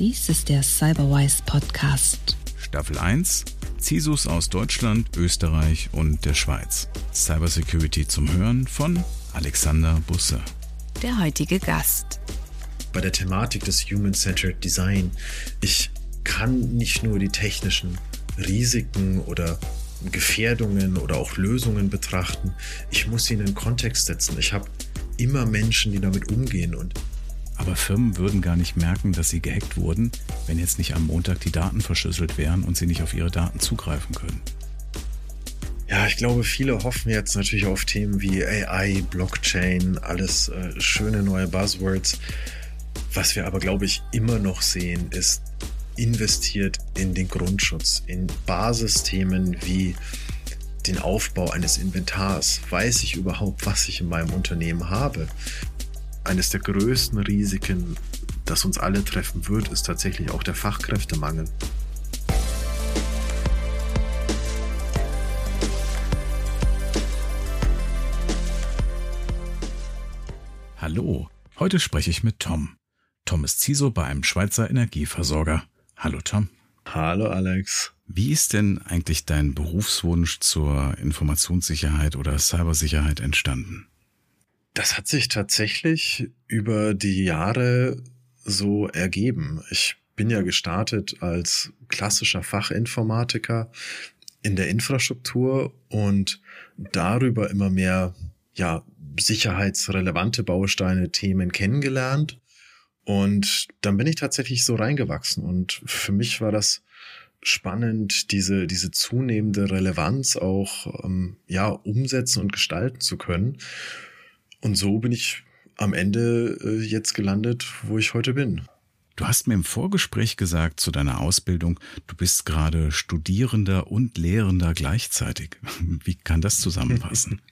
Dies ist der Cyberwise Podcast. Staffel 1 CISOs aus Deutschland, Österreich und der Schweiz. Cybersecurity zum Hören von Alexander Busse. Der heutige Gast. Bei der Thematik des Human-Centered Design, ich kann nicht nur die technischen Risiken oder Gefährdungen oder auch Lösungen betrachten. Ich muss sie in den Kontext setzen. Ich habe immer Menschen, die damit umgehen und aber Firmen würden gar nicht merken, dass sie gehackt wurden, wenn jetzt nicht am Montag die Daten verschlüsselt wären und sie nicht auf ihre Daten zugreifen können. Ja, ich glaube, viele hoffen jetzt natürlich auf Themen wie AI, Blockchain, alles äh, schöne neue Buzzwords. Was wir aber, glaube ich, immer noch sehen, ist investiert in den Grundschutz, in Basisthemen wie den Aufbau eines Inventars. Weiß ich überhaupt, was ich in meinem Unternehmen habe? Eines der größten Risiken, das uns alle treffen wird, ist tatsächlich auch der Fachkräftemangel. Hallo, heute spreche ich mit Tom. Tom ist CISO bei einem Schweizer Energieversorger. Hallo Tom. Hallo Alex. Wie ist denn eigentlich dein Berufswunsch zur Informationssicherheit oder Cybersicherheit entstanden? Das hat sich tatsächlich über die Jahre so ergeben. Ich bin ja gestartet als klassischer Fachinformatiker in der Infrastruktur und darüber immer mehr ja sicherheitsrelevante Bausteine, Themen kennengelernt. Und dann bin ich tatsächlich so reingewachsen und für mich war das spannend, diese, diese zunehmende Relevanz auch ähm, ja umsetzen und gestalten zu können. Und so bin ich am Ende äh, jetzt gelandet, wo ich heute bin. Du hast mir im Vorgespräch gesagt zu deiner Ausbildung, du bist gerade Studierender und Lehrender gleichzeitig. Wie kann das zusammenpassen?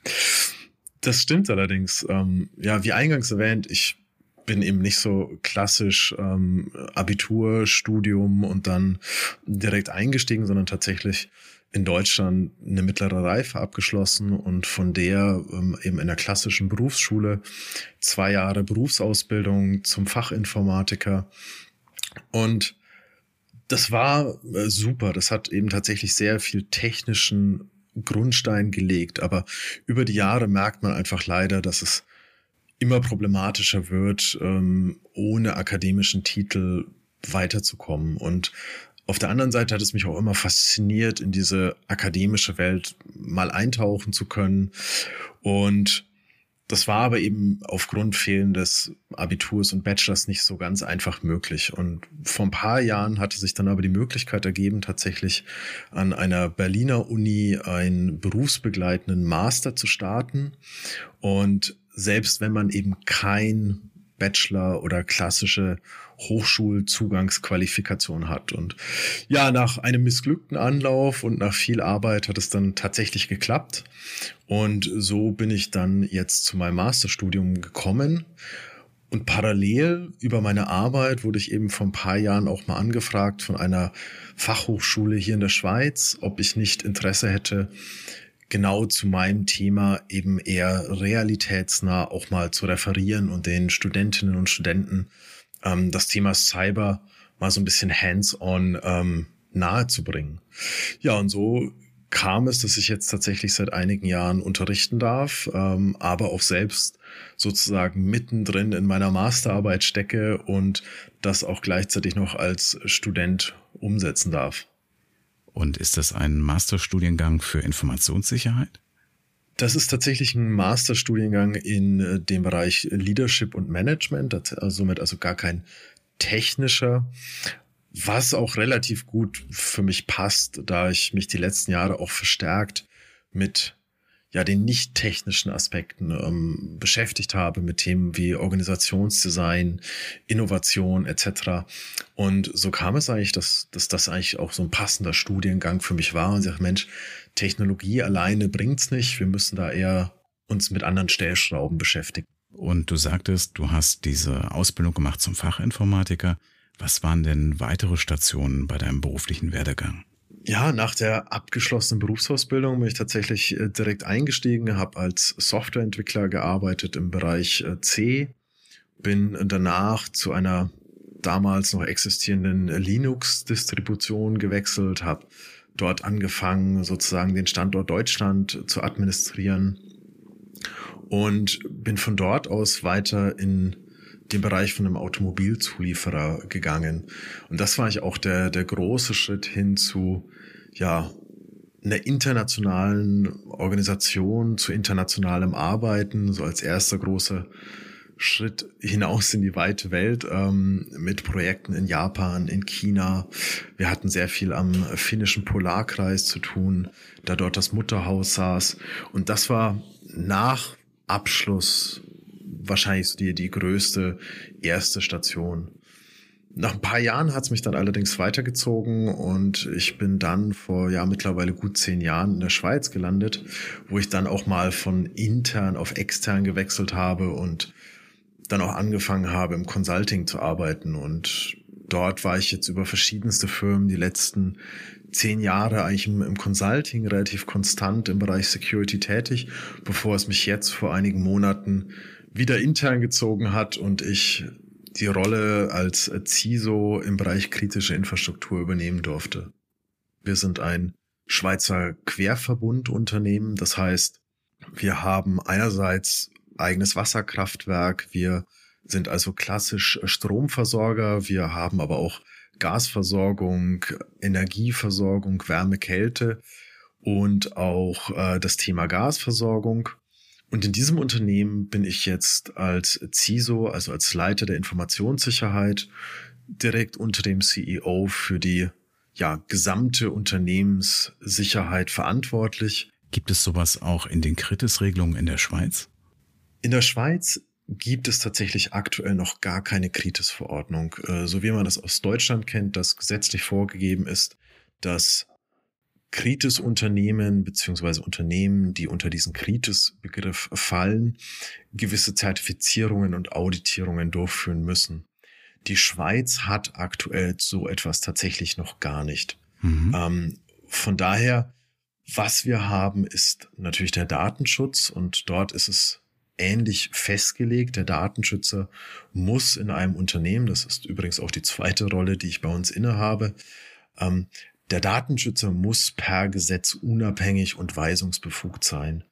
Das stimmt allerdings. Ähm, ja, wie eingangs erwähnt, ich bin eben nicht so klassisch ähm, Abitur, Studium und dann direkt eingestiegen, sondern tatsächlich in Deutschland eine mittlere Reife abgeschlossen und von der ähm, eben in der klassischen Berufsschule zwei Jahre Berufsausbildung zum Fachinformatiker. Und das war äh, super. Das hat eben tatsächlich sehr viel technischen Grundstein gelegt. Aber über die Jahre merkt man einfach leider, dass es immer problematischer wird, ähm, ohne akademischen Titel weiterzukommen. Und auf der anderen Seite hat es mich auch immer fasziniert, in diese akademische Welt mal eintauchen zu können. Und das war aber eben aufgrund fehlendes Abiturs und Bachelors nicht so ganz einfach möglich. Und vor ein paar Jahren hatte sich dann aber die Möglichkeit ergeben, tatsächlich an einer Berliner Uni einen berufsbegleitenden Master zu starten. Und selbst wenn man eben kein Bachelor oder klassische Hochschulzugangsqualifikation hat. Und ja, nach einem missglückten Anlauf und nach viel Arbeit hat es dann tatsächlich geklappt. Und so bin ich dann jetzt zu meinem Masterstudium gekommen. Und parallel über meine Arbeit wurde ich eben vor ein paar Jahren auch mal angefragt von einer Fachhochschule hier in der Schweiz, ob ich nicht Interesse hätte, genau zu meinem Thema eben eher realitätsnah auch mal zu referieren und den Studentinnen und Studenten ähm, das Thema Cyber mal so ein bisschen hands-on ähm, nahezubringen. Ja, und so kam es, dass ich jetzt tatsächlich seit einigen Jahren unterrichten darf, ähm, aber auch selbst sozusagen mittendrin in meiner Masterarbeit stecke und das auch gleichzeitig noch als Student umsetzen darf. Und ist das ein Masterstudiengang für Informationssicherheit? Das ist tatsächlich ein Masterstudiengang in äh, dem Bereich Leadership und Management, also somit also gar kein technischer, was auch relativ gut für mich passt, da ich mich die letzten Jahre auch verstärkt mit ja den nicht technischen Aspekten ähm, beschäftigt habe mit Themen wie Organisationsdesign, Innovation etc. Und so kam es eigentlich, dass, dass das eigentlich auch so ein passender Studiengang für mich war und ich sage, Mensch, Technologie alleine bringt's nicht, wir müssen da eher uns mit anderen Stellschrauben beschäftigen. Und du sagtest, du hast diese Ausbildung gemacht zum Fachinformatiker. Was waren denn weitere Stationen bei deinem beruflichen Werdegang? Ja, nach der abgeschlossenen Berufsausbildung bin ich tatsächlich äh, direkt eingestiegen, habe als Softwareentwickler gearbeitet im Bereich äh, C, bin danach zu einer damals noch existierenden Linux-Distribution gewechselt, habe dort angefangen, sozusagen den Standort Deutschland zu administrieren und bin von dort aus weiter in den Bereich von einem Automobilzulieferer gegangen. Und das war ich auch der, der große Schritt hin zu, ja, einer internationalen Organisation, zu internationalem Arbeiten, so als erster großer Schritt hinaus in die weite Welt ähm, mit Projekten in Japan, in China. Wir hatten sehr viel am finnischen Polarkreis zu tun, da dort das Mutterhaus saß. Und das war nach Abschluss wahrscheinlich die, die größte erste Station. Nach ein paar Jahren hat es mich dann allerdings weitergezogen und ich bin dann vor ja mittlerweile gut zehn Jahren in der Schweiz gelandet, wo ich dann auch mal von intern auf extern gewechselt habe und dann auch angefangen habe, im Consulting zu arbeiten. Und dort war ich jetzt über verschiedenste Firmen die letzten zehn Jahre eigentlich im, im, Consulting relativ konstant im Bereich Security tätig, bevor es mich jetzt vor einigen Monaten wieder intern gezogen hat und ich die Rolle als CISO im Bereich kritische Infrastruktur übernehmen durfte. Wir sind ein Schweizer Querverbundunternehmen, das heißt, wir haben einerseits eigenes Wasserkraftwerk. Wir sind also klassisch Stromversorger. Wir haben aber auch Gasversorgung, Energieversorgung, Wärme, Kälte und auch äh, das Thema Gasversorgung. Und in diesem Unternehmen bin ich jetzt als CISO, also als Leiter der Informationssicherheit, direkt unter dem CEO für die ja, gesamte Unternehmenssicherheit verantwortlich. Gibt es sowas auch in den Kritisregelungen in der Schweiz? In der Schweiz gibt es tatsächlich aktuell noch gar keine Kritis-Verordnung. Äh, so wie man das aus Deutschland kennt, dass gesetzlich vorgegeben ist, dass Kritis-Unternehmen beziehungsweise Unternehmen, die unter diesen Kritis-Begriff fallen, gewisse Zertifizierungen und Auditierungen durchführen müssen. Die Schweiz hat aktuell so etwas tatsächlich noch gar nicht. Mhm. Ähm, von daher, was wir haben, ist natürlich der Datenschutz und dort ist es ähnlich festgelegt. Der Datenschützer muss in einem Unternehmen, das ist übrigens auch die zweite Rolle, die ich bei uns innehabe, ähm, der Datenschützer muss per Gesetz unabhängig und weisungsbefugt sein.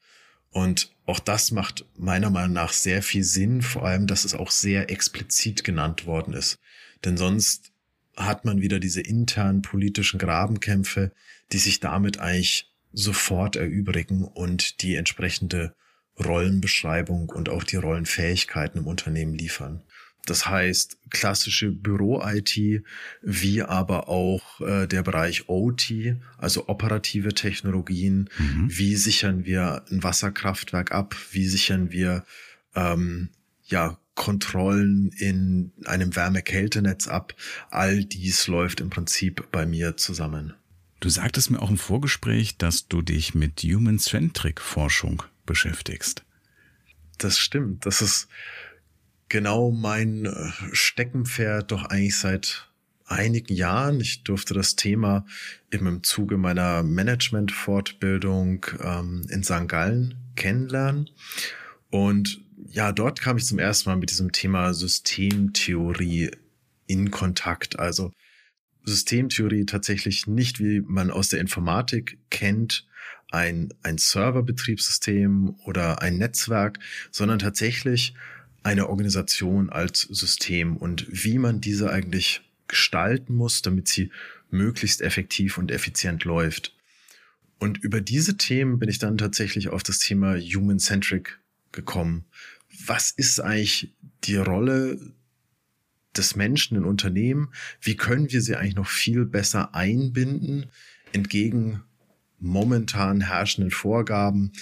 Und auch das macht meiner Meinung nach sehr viel Sinn, vor allem, dass es auch sehr explizit genannt worden ist. Denn sonst hat man wieder diese internen politischen Grabenkämpfe, die sich damit eigentlich sofort erübrigen und die entsprechende Rollenbeschreibung und auch die Rollenfähigkeiten im Unternehmen liefern. Das heißt, klassische Büro-IT, wie aber auch äh, der Bereich OT, also operative Technologien. Mhm. Wie sichern wir ein Wasserkraftwerk ab? Wie sichern wir ähm, ja Kontrollen in einem Wärme-Kältenetz ab? All dies läuft im Prinzip bei mir zusammen. Du sagtest mir auch im Vorgespräch, dass du dich mit Human-Centric Forschung beschäftigst. Das stimmt. Das ist genau mein äh, Steckenpferd doch eigentlich seit einigen Jahren. Ich durfte das Thema eben im Zuge meiner Management-Fortbildung ähm, in St. Gallen kennenlernen. Und ja, dort kam ich zum ersten Mal mit diesem Thema Systemtheorie in Kontakt. Also Systemtheorie tatsächlich nicht, wie man aus der Informatik kennt, ein, ein Serverbetriebssystem oder ein Netzwerk, sondern tatsächlich eine Organisation als System und wie man diese eigentlich gestalten muss, damit sie möglichst effektiv und effizient läuft. Und über diese Themen bin ich dann tatsächlich auf das Thema Human-Centric gekommen. Was ist eigentlich die Rolle des Menschen in Unternehmen? Wie können wir sie eigentlich noch viel besser einbinden entgegen momentan herrschenden Vorgaben,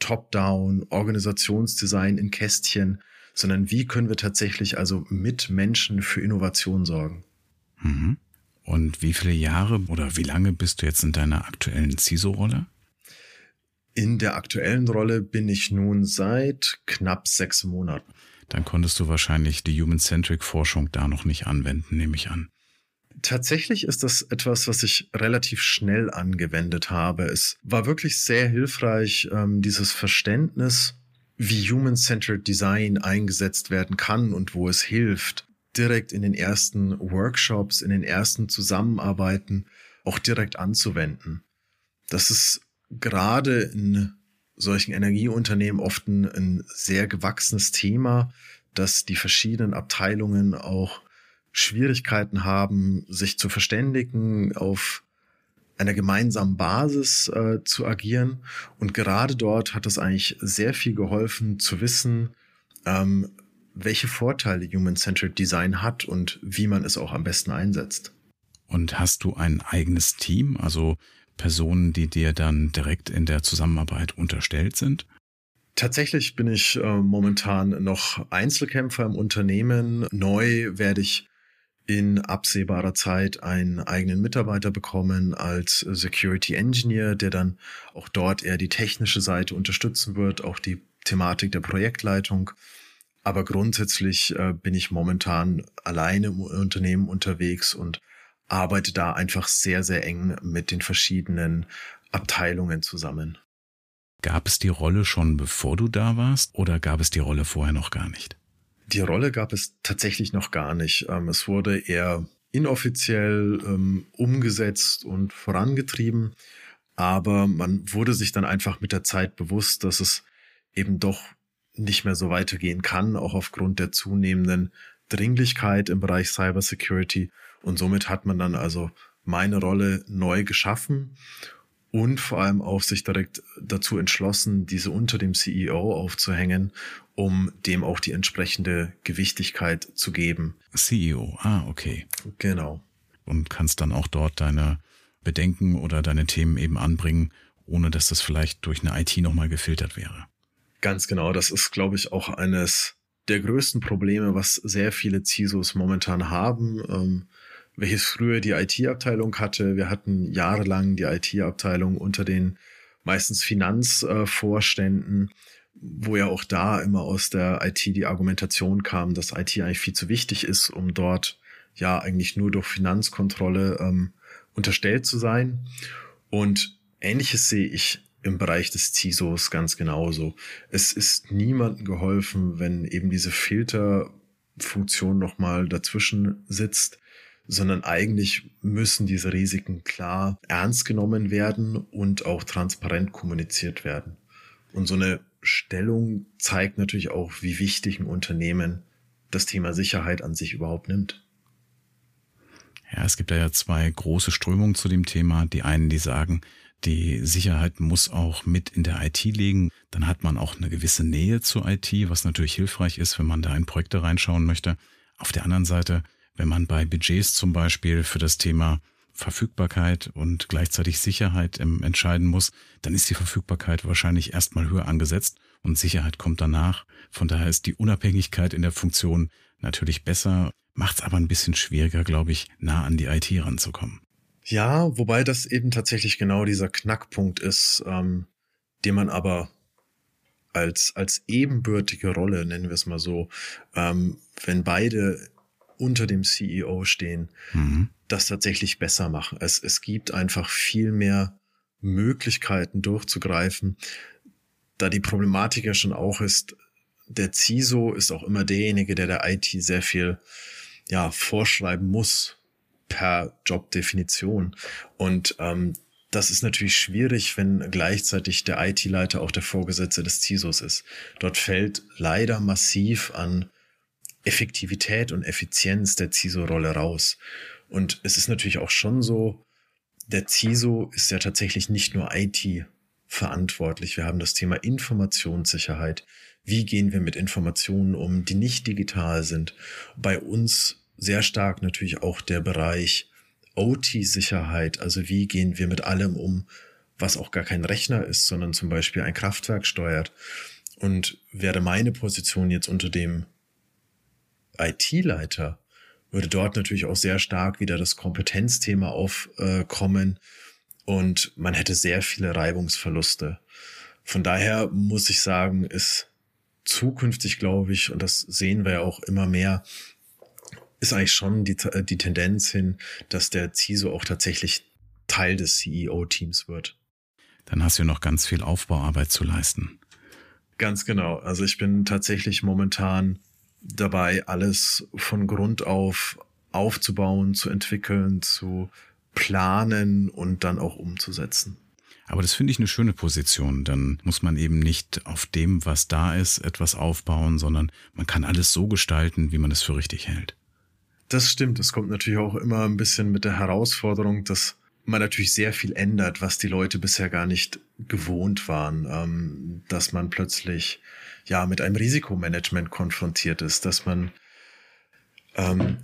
Top-Down, Organisationsdesign in Kästchen, sondern wie können wir tatsächlich also mit Menschen für Innovation sorgen. Mhm. Und wie viele Jahre oder wie lange bist du jetzt in deiner aktuellen CISO-Rolle? In der aktuellen Rolle bin ich nun seit knapp sechs Monaten. Dann konntest du wahrscheinlich die Human-Centric-Forschung da noch nicht anwenden, nehme ich an. Tatsächlich ist das etwas, was ich relativ schnell angewendet habe. Es war wirklich sehr hilfreich, ähm, dieses Verständnis, wie Human-Centered Design eingesetzt werden kann und wo es hilft, direkt in den ersten Workshops, in den ersten Zusammenarbeiten auch direkt anzuwenden. Das ist gerade in solchen Energieunternehmen oft ein, ein sehr gewachsenes Thema, dass die verschiedenen Abteilungen auch Schwierigkeiten haben, sich zu verständigen, auf einer gemeinsamen Basis äh, zu agieren. Und gerade dort hat es eigentlich sehr viel geholfen zu wissen, ähm, welche Vorteile Human-Centered Design hat und wie man es auch am besten einsetzt. Und hast du ein eigenes Team, also Personen, die dir dann direkt in der Zusammenarbeit unterstellt sind? Tatsächlich bin ich äh, momentan noch Einzelkämpfer im Unternehmen. Neu werde ich in absehbarer Zeit einen eigenen Mitarbeiter bekommen als Security Engineer, der dann auch dort eher die technische Seite unterstützen wird, auch die Thematik der Projektleitung. Aber grundsätzlich äh, bin ich momentan alleine im Unternehmen unterwegs und arbeite da einfach sehr, sehr eng mit den verschiedenen Abteilungen zusammen. Gab es die Rolle schon bevor du da warst oder gab es die Rolle vorher noch gar nicht? Die Rolle gab es tatsächlich noch gar nicht. Ähm, es wurde eher inoffiziell ähm, umgesetzt und vorangetrieben, aber man wurde sich dann einfach mit der Zeit bewusst, dass es eben doch nicht mehr so weitergehen kann, auch aufgrund der zunehmenden Dringlichkeit im Bereich Cybersecurity. Und somit hat man dann also meine Rolle neu geschaffen und vor allem auch sich direkt dazu entschlossen, diese unter dem CEO aufzuhängen, um dem auch die entsprechende Gewichtigkeit zu geben. CEO, ah, okay. Genau. Und kannst dann auch dort deine Bedenken oder deine Themen eben anbringen, ohne dass das vielleicht durch eine IT nochmal gefiltert wäre. Ganz genau. Das ist, glaube ich, auch eines der größten Probleme, was sehr viele CISOs momentan haben. Ähm, welches früher die IT-Abteilung hatte. Wir hatten jahrelang die IT-Abteilung unter den meistens Finanzvorständen, wo ja auch da immer aus der IT die Argumentation kam, dass IT eigentlich viel zu wichtig ist, um dort ja eigentlich nur durch Finanzkontrolle ähm, unterstellt zu sein. Und ähnliches sehe ich im Bereich des CISOs ganz genauso. Es ist niemandem geholfen, wenn eben diese Filterfunktion nochmal dazwischen sitzt sondern eigentlich müssen diese Risiken klar ernst genommen werden und auch transparent kommuniziert werden. Und so eine Stellung zeigt natürlich auch, wie wichtig ein Unternehmen das Thema Sicherheit an sich überhaupt nimmt. Ja, es gibt ja zwei große Strömungen zu dem Thema. Die einen, die sagen, die Sicherheit muss auch mit in der IT liegen. Dann hat man auch eine gewisse Nähe zur IT, was natürlich hilfreich ist, wenn man da in Projekte reinschauen möchte. Auf der anderen Seite wenn man bei Budgets zum Beispiel für das Thema Verfügbarkeit und gleichzeitig Sicherheit ähm, entscheiden muss, dann ist die Verfügbarkeit wahrscheinlich erstmal höher angesetzt und Sicherheit kommt danach. Von daher ist die Unabhängigkeit in der Funktion natürlich besser, macht es aber ein bisschen schwieriger, glaube ich, nah an die IT ranzukommen. Ja, wobei das eben tatsächlich genau dieser Knackpunkt ist, ähm, den man aber als, als ebenbürtige Rolle, nennen wir es mal so, ähm, wenn beide unter dem CEO stehen, mhm. das tatsächlich besser machen. Es, es gibt einfach viel mehr Möglichkeiten durchzugreifen, da die Problematik ja schon auch ist, der CISO ist auch immer derjenige, der der IT sehr viel ja, vorschreiben muss per Jobdefinition. Und ähm, das ist natürlich schwierig, wenn gleichzeitig der IT-Leiter auch der Vorgesetzte des CISOs ist. Dort fällt leider massiv an Effektivität und Effizienz der CISO-Rolle raus. Und es ist natürlich auch schon so, der CISO ist ja tatsächlich nicht nur IT verantwortlich. Wir haben das Thema Informationssicherheit. Wie gehen wir mit Informationen um, die nicht digital sind? Bei uns sehr stark natürlich auch der Bereich OT-Sicherheit. Also wie gehen wir mit allem um, was auch gar kein Rechner ist, sondern zum Beispiel ein Kraftwerk steuert. Und wäre meine Position jetzt unter dem IT-Leiter würde dort natürlich auch sehr stark wieder das Kompetenzthema aufkommen und man hätte sehr viele Reibungsverluste. Von daher muss ich sagen, ist zukünftig, glaube ich, und das sehen wir ja auch immer mehr, ist eigentlich schon die, die Tendenz hin, dass der CISO auch tatsächlich Teil des CEO-Teams wird. Dann hast du noch ganz viel Aufbauarbeit zu leisten. Ganz genau. Also ich bin tatsächlich momentan dabei, alles von Grund auf aufzubauen, zu entwickeln, zu planen und dann auch umzusetzen. Aber das finde ich eine schöne Position. Dann muss man eben nicht auf dem, was da ist, etwas aufbauen, sondern man kann alles so gestalten, wie man es für richtig hält. Das stimmt. Es kommt natürlich auch immer ein bisschen mit der Herausforderung, dass man natürlich sehr viel ändert, was die Leute bisher gar nicht gewohnt waren, ähm, dass man plötzlich ja mit einem Risikomanagement konfrontiert ist, dass man ähm,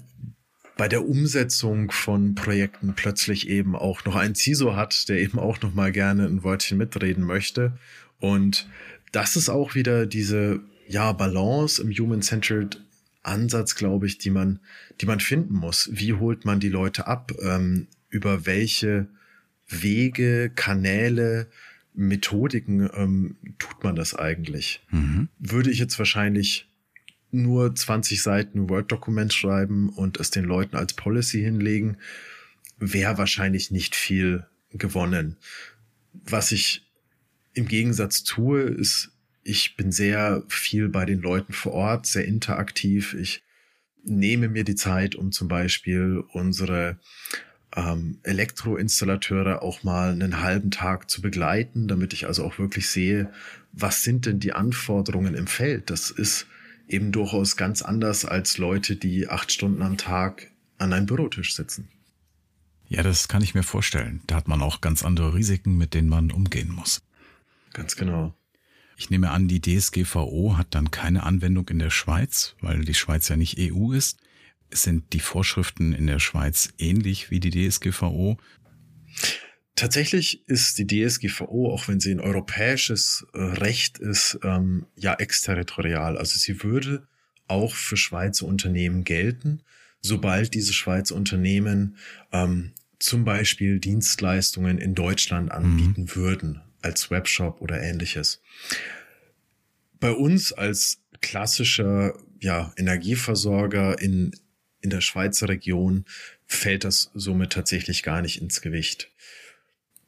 bei der Umsetzung von Projekten plötzlich eben auch noch einen CISO hat, der eben auch noch mal gerne ein Wörtchen mitreden möchte. Und das ist auch wieder diese ja Balance im Human-Centered Ansatz, glaube ich, die man, die man finden muss. Wie holt man die Leute ab? Ähm, über welche Wege, Kanäle, Methodiken ähm, tut man das eigentlich? Mhm. Würde ich jetzt wahrscheinlich nur 20 Seiten Word-Dokument schreiben und es den Leuten als Policy hinlegen, wäre wahrscheinlich nicht viel gewonnen. Was ich im Gegensatz tue, ist, ich bin sehr viel bei den Leuten vor Ort, sehr interaktiv. Ich nehme mir die Zeit, um zum Beispiel unsere ähm, Elektroinstallateure auch mal einen halben Tag zu begleiten, damit ich also auch wirklich sehe, was sind denn die Anforderungen im Feld. Das ist eben durchaus ganz anders als Leute, die acht Stunden am Tag an einem Bürotisch sitzen. Ja, das kann ich mir vorstellen. Da hat man auch ganz andere Risiken, mit denen man umgehen muss. Ganz genau. Ich nehme an, die DSGVO hat dann keine Anwendung in der Schweiz, weil die Schweiz ja nicht EU ist. Sind die Vorschriften in der Schweiz ähnlich wie die DSGVO? Tatsächlich ist die DSGVO, auch wenn sie ein europäisches äh, Recht ist, ähm, ja exterritorial. Also sie würde auch für Schweizer Unternehmen gelten, sobald diese Schweizer Unternehmen ähm, zum Beispiel Dienstleistungen in Deutschland anbieten mhm. würden, als Webshop oder ähnliches. Bei uns als klassischer ja, Energieversorger in in der Schweizer Region fällt das somit tatsächlich gar nicht ins Gewicht.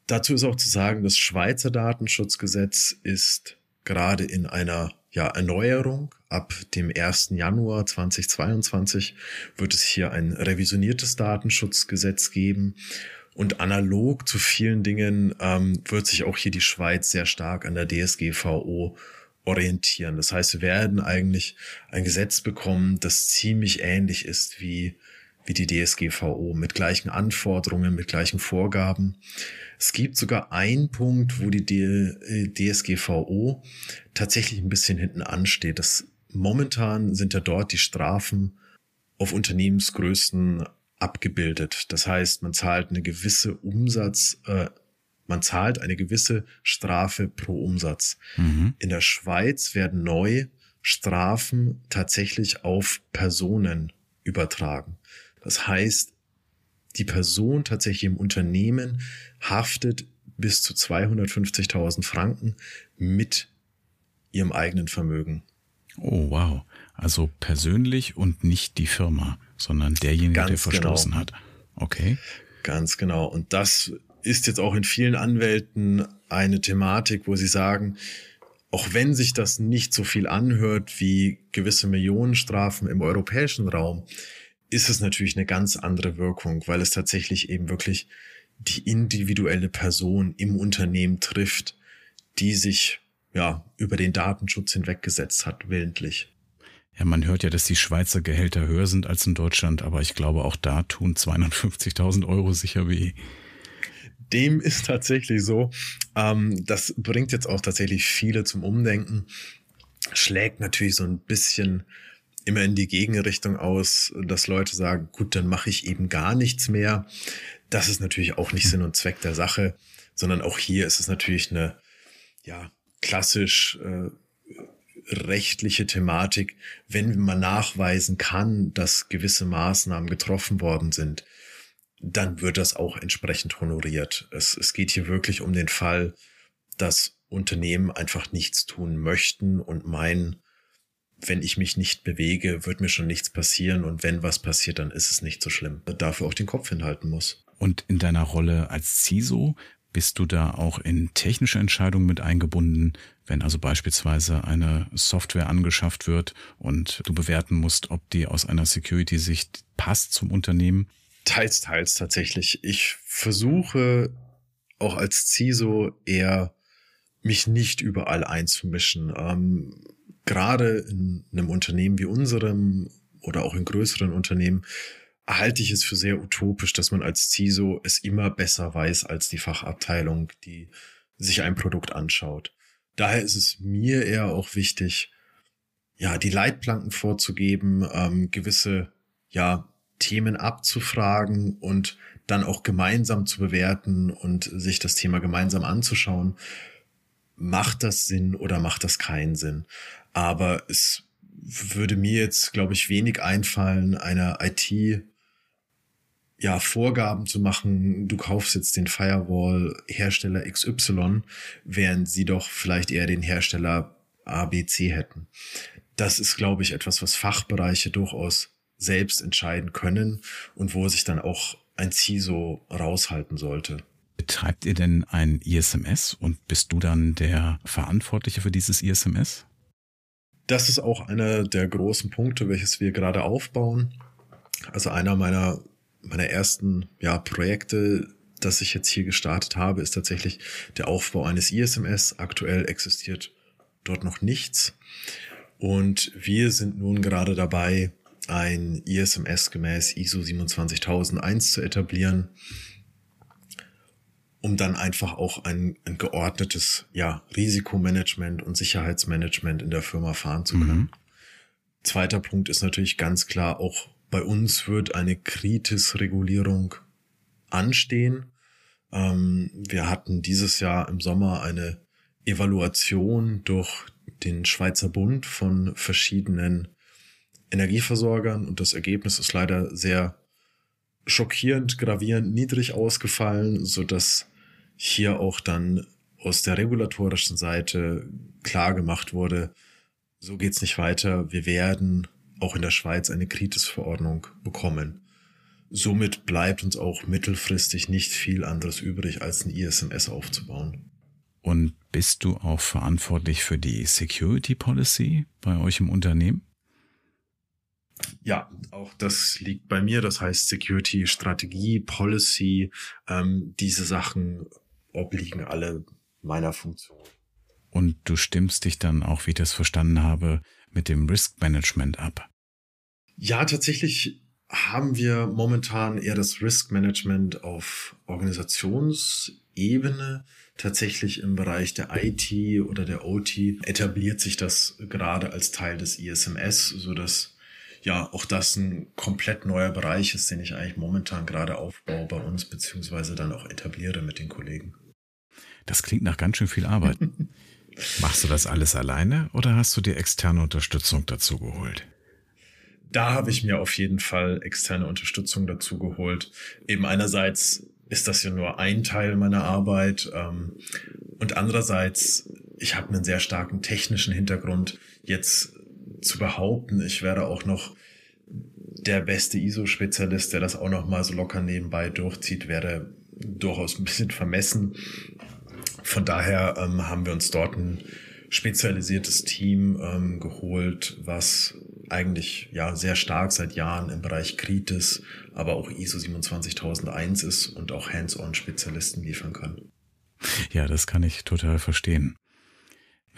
Dazu ist auch zu sagen, das Schweizer Datenschutzgesetz ist gerade in einer ja, Erneuerung. Ab dem 1. Januar 2022 wird es hier ein revisioniertes Datenschutzgesetz geben. Und analog zu vielen Dingen ähm, wird sich auch hier die Schweiz sehr stark an der DSGVO orientieren. Das heißt, wir werden eigentlich ein Gesetz bekommen, das ziemlich ähnlich ist wie, wie die DSGVO, mit gleichen Anforderungen, mit gleichen Vorgaben. Es gibt sogar einen Punkt, wo die DSGVO tatsächlich ein bisschen hinten ansteht. Das, momentan sind ja dort die Strafen auf Unternehmensgrößen abgebildet. Das heißt, man zahlt eine gewisse Umsatz, äh, man zahlt eine gewisse Strafe pro Umsatz. Mhm. In der Schweiz werden neu Strafen tatsächlich auf Personen übertragen. Das heißt, die Person tatsächlich im Unternehmen haftet bis zu 250.000 Franken mit ihrem eigenen Vermögen. Oh, wow. Also persönlich und nicht die Firma, sondern derjenige, Ganz der verstoßen genau. hat. Okay. Ganz genau. Und das ist jetzt auch in vielen Anwälten eine Thematik, wo sie sagen, auch wenn sich das nicht so viel anhört wie gewisse Millionenstrafen im europäischen Raum, ist es natürlich eine ganz andere Wirkung, weil es tatsächlich eben wirklich die individuelle Person im Unternehmen trifft, die sich ja über den Datenschutz hinweggesetzt hat, willentlich. Ja, man hört ja, dass die Schweizer Gehälter höher sind als in Deutschland, aber ich glaube, auch da tun 250.000 Euro sicher weh dem ist tatsächlich so. Ähm, das bringt jetzt auch tatsächlich viele zum Umdenken. Schlägt natürlich so ein bisschen immer in die Gegenrichtung aus, dass Leute sagen, gut, dann mache ich eben gar nichts mehr. Das ist natürlich auch nicht Sinn und Zweck der Sache, sondern auch hier ist es natürlich eine, ja, klassisch äh, rechtliche Thematik, wenn man nachweisen kann, dass gewisse Maßnahmen getroffen worden sind, dann wird das auch entsprechend honoriert. Es, es geht hier wirklich um den Fall, dass Unternehmen einfach nichts tun möchten und meinen, wenn ich mich nicht bewege, wird mir schon nichts passieren und wenn was passiert, dann ist es nicht so schlimm. Dafür auch den Kopf hinhalten muss. Und in deiner Rolle als CISO, Bist du da auch in technische Entscheidungen mit eingebunden, wenn also beispielsweise eine Software angeschafft wird und du bewerten musst, ob die aus einer Security-Sicht passt zum Unternehmen? Teils, teils tatsächlich. Ich versuche auch als CISO eher mich nicht überall einzumischen. Ähm, gerade in einem Unternehmen wie unserem oder auch in größeren Unternehmen halte ich es für sehr utopisch, dass man als CISO es immer besser weiß als die Fachabteilung, die sich ein Produkt anschaut. Daher ist es mir eher auch wichtig, ja, die Leitplanken vorzugeben, ähm, gewisse, ja, Themen abzufragen und dann auch gemeinsam zu bewerten und sich das Thema gemeinsam anzuschauen. Macht das Sinn oder macht das keinen Sinn? Aber es würde mir jetzt, glaube ich, wenig einfallen, einer IT ja, Vorgaben zu machen, du kaufst jetzt den Firewall-Hersteller XY, während sie doch vielleicht eher den Hersteller ABC hätten. Das ist, glaube ich, etwas, was Fachbereiche durchaus selbst entscheiden können und wo sich dann auch ein CISO raushalten sollte. Betreibt ihr denn ein ISMS und bist du dann der Verantwortliche für dieses ISMS? Das ist auch einer der großen Punkte, welches wir gerade aufbauen. Also einer meiner, meiner ersten ja, Projekte, das ich jetzt hier gestartet habe, ist tatsächlich der Aufbau eines ISMS. Aktuell existiert dort noch nichts. Und wir sind nun gerade dabei, ein ISMS gemäß ISO 27001 zu etablieren, um dann einfach auch ein, ein geordnetes ja, Risikomanagement und Sicherheitsmanagement in der Firma fahren zu können. Mhm. Zweiter Punkt ist natürlich ganz klar, auch bei uns wird eine Kritis-Regulierung anstehen. Ähm, wir hatten dieses Jahr im Sommer eine Evaluation durch den Schweizer Bund von verschiedenen Energieversorgern und das Ergebnis ist leider sehr schockierend, gravierend niedrig ausgefallen, so dass hier auch dann aus der regulatorischen Seite klar gemacht wurde, so geht's nicht weiter. Wir werden auch in der Schweiz eine Kritisverordnung bekommen. Somit bleibt uns auch mittelfristig nicht viel anderes übrig, als ein ISMS aufzubauen. Und bist du auch verantwortlich für die Security Policy bei euch im Unternehmen? Ja, auch das liegt bei mir. Das heißt Security, Strategie, Policy, ähm, diese Sachen obliegen alle meiner Funktion. Und du stimmst dich dann auch, wie ich das verstanden habe, mit dem Risk Management ab. Ja, tatsächlich haben wir momentan eher das Risk Management auf Organisationsebene. Tatsächlich im Bereich der IT oder der OT etabliert sich das gerade als Teil des ISMS, so dass ja auch das ein komplett neuer Bereich ist, den ich eigentlich momentan gerade aufbaue bei uns, beziehungsweise dann auch etabliere mit den Kollegen. Das klingt nach ganz schön viel Arbeit. Machst du das alles alleine oder hast du dir externe Unterstützung dazu geholt? Da habe ich mir auf jeden Fall externe Unterstützung dazu geholt. Eben einerseits ist das ja nur ein Teil meiner Arbeit ähm, und andererseits, ich habe einen sehr starken technischen Hintergrund. Jetzt zu behaupten, ich werde auch noch der beste ISO-Spezialist, der das auch noch mal so locker nebenbei durchzieht, wäre durchaus ein bisschen vermessen. Von daher ähm, haben wir uns dort ein spezialisiertes Team ähm, geholt, was eigentlich ja sehr stark seit Jahren im Bereich Kritis, aber auch ISO 27001 ist und auch Hands-on-Spezialisten liefern kann. Ja, das kann ich total verstehen.